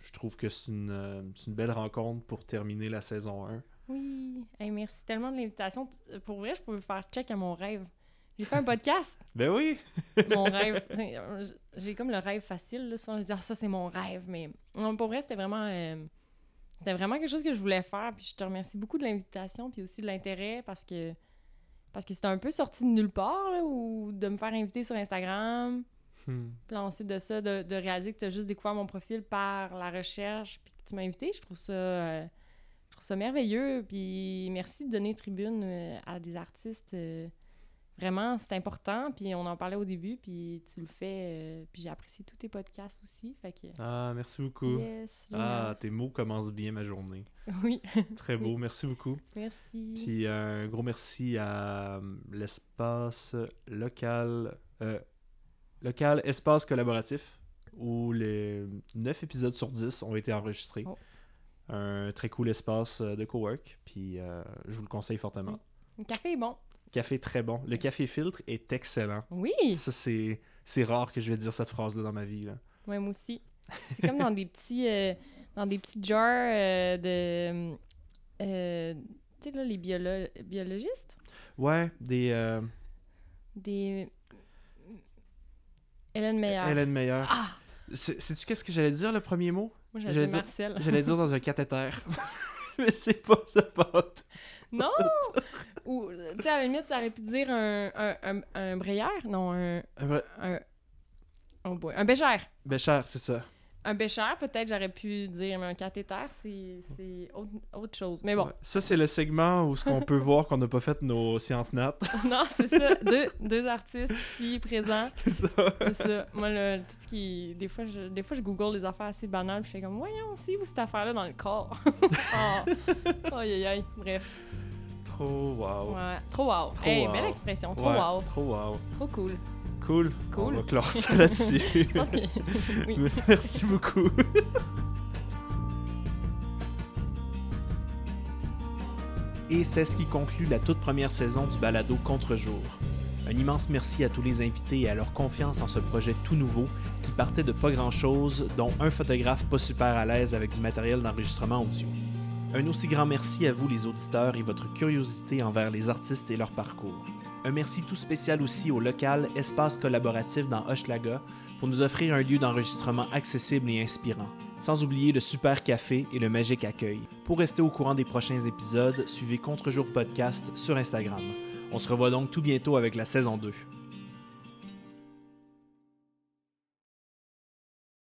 je trouve que c'est une, euh, c'est une belle rencontre pour terminer la saison 1. Oui. Hey, merci tellement de l'invitation. T- Pour vrai, je peux faire check à mon rêve. J'ai fait un podcast, <laughs> Ben oui! <laughs> mon rêve. Euh, J'ai comme le rêve facile. Là. Souvent, je dis, ah, ça, c'est mon rêve. Mais non, pour vrai, c'était vraiment, euh, c'était vraiment quelque chose que je voulais faire. Puis je te remercie beaucoup de l'invitation, puis aussi de l'intérêt, parce que parce que c'était un peu sorti de nulle part, là, ou de me faire inviter sur Instagram. Hmm. Puis là, ensuite de ça, de, de réaliser que tu as juste découvert mon profil par la recherche, puis que tu m'as invité, je trouve ça, euh, trouve ça merveilleux. Puis merci de donner tribune euh, à des artistes. euh, vraiment, c'est important. Puis on en parlait au début, puis tu le fais. euh, puis j'ai apprécié tous tes podcasts aussi. Fait que, Ah, merci beaucoup. yes, Ah, tes mots commencent bien ma journée. <laughs> Oui, Très beau, merci beaucoup. merci. Puis un gros merci à l'espace local, euh, local espace collaboratif, où les 9 épisodes sur 10 ont été enregistrés. Oh. Un très cool espace euh, de cowork, puis euh, je vous le conseille fortement. Le café est bon. Café très bon. Le café filtre est excellent. Oui, Ça, c'est c'est rare que je vais dire cette phrase-là dans ma vie. Là. ouais, moi aussi. C'est comme dans des petits, euh, dans des petits jars euh, de, tu sais là, les biolo- biologistes? Ouais, des Des. Hélène Meyer. Hélène Meyer. Ah! Sais-tu qu'est-ce que j'allais dire, le premier mot? Moi, J'allais dire- Marcel. J'allais dire dans un cathéter. <laughs> Mais c'est pas ça, pote. Non! Ou, tu sais, à la limite, t'aurais pu dire un, un, un, un brayère. Non, un. Un Un, oh boy, un bégère. Bécher, c'est ça. Un bécher, peut-être, j'aurais pu dire, mais un cathéter, c'est autre, autre chose. Mais bon, Ouais. Ça, c'est le segment où ce qu'on peut <laughs> voir qu'on n'a pas fait nos sciences nat. <laughs> non, c'est ça. Deux, deux artistes ici présents. <laughs> c'est ça. C'est ça. Moi, le, tout ce qui. Des fois, je, des fois, je google des affaires assez banales, puis je fais comme, voyons, c'est où cette affaire-là dans le corps? oh. Aïe, aïe, aïe. Bref. Trop wow. Ouais. Trop wow. Trop hey, wow. belle expression. Trop Ouais, wow. Trop wow. Trop cool. Cool. Cool. On va clore ça <laughs> là-dessus. <laughs> Que. oui. <laughs> Merci beaucoup. Et c'est ce qui conclut la toute première saison du balado Contre-jour. Un immense merci à tous les invités et à leur confiance en ce projet tout nouveau qui partait de pas grand-chose, dont un photographe pas super à l'aise avec du matériel d'enregistrement audio. Un aussi grand merci à vous les auditeurs et votre curiosité envers les artistes et leur parcours. Un merci tout spécial aussi au local Espace collaboratif dans Hochelaga pour nous offrir un lieu d'enregistrement accessible et inspirant. Sans oublier le super café et le magique accueil. Pour rester au courant des prochains épisodes, suivez Contre-jour Podcast sur Instagram. On se revoit donc tout bientôt avec la saison 2.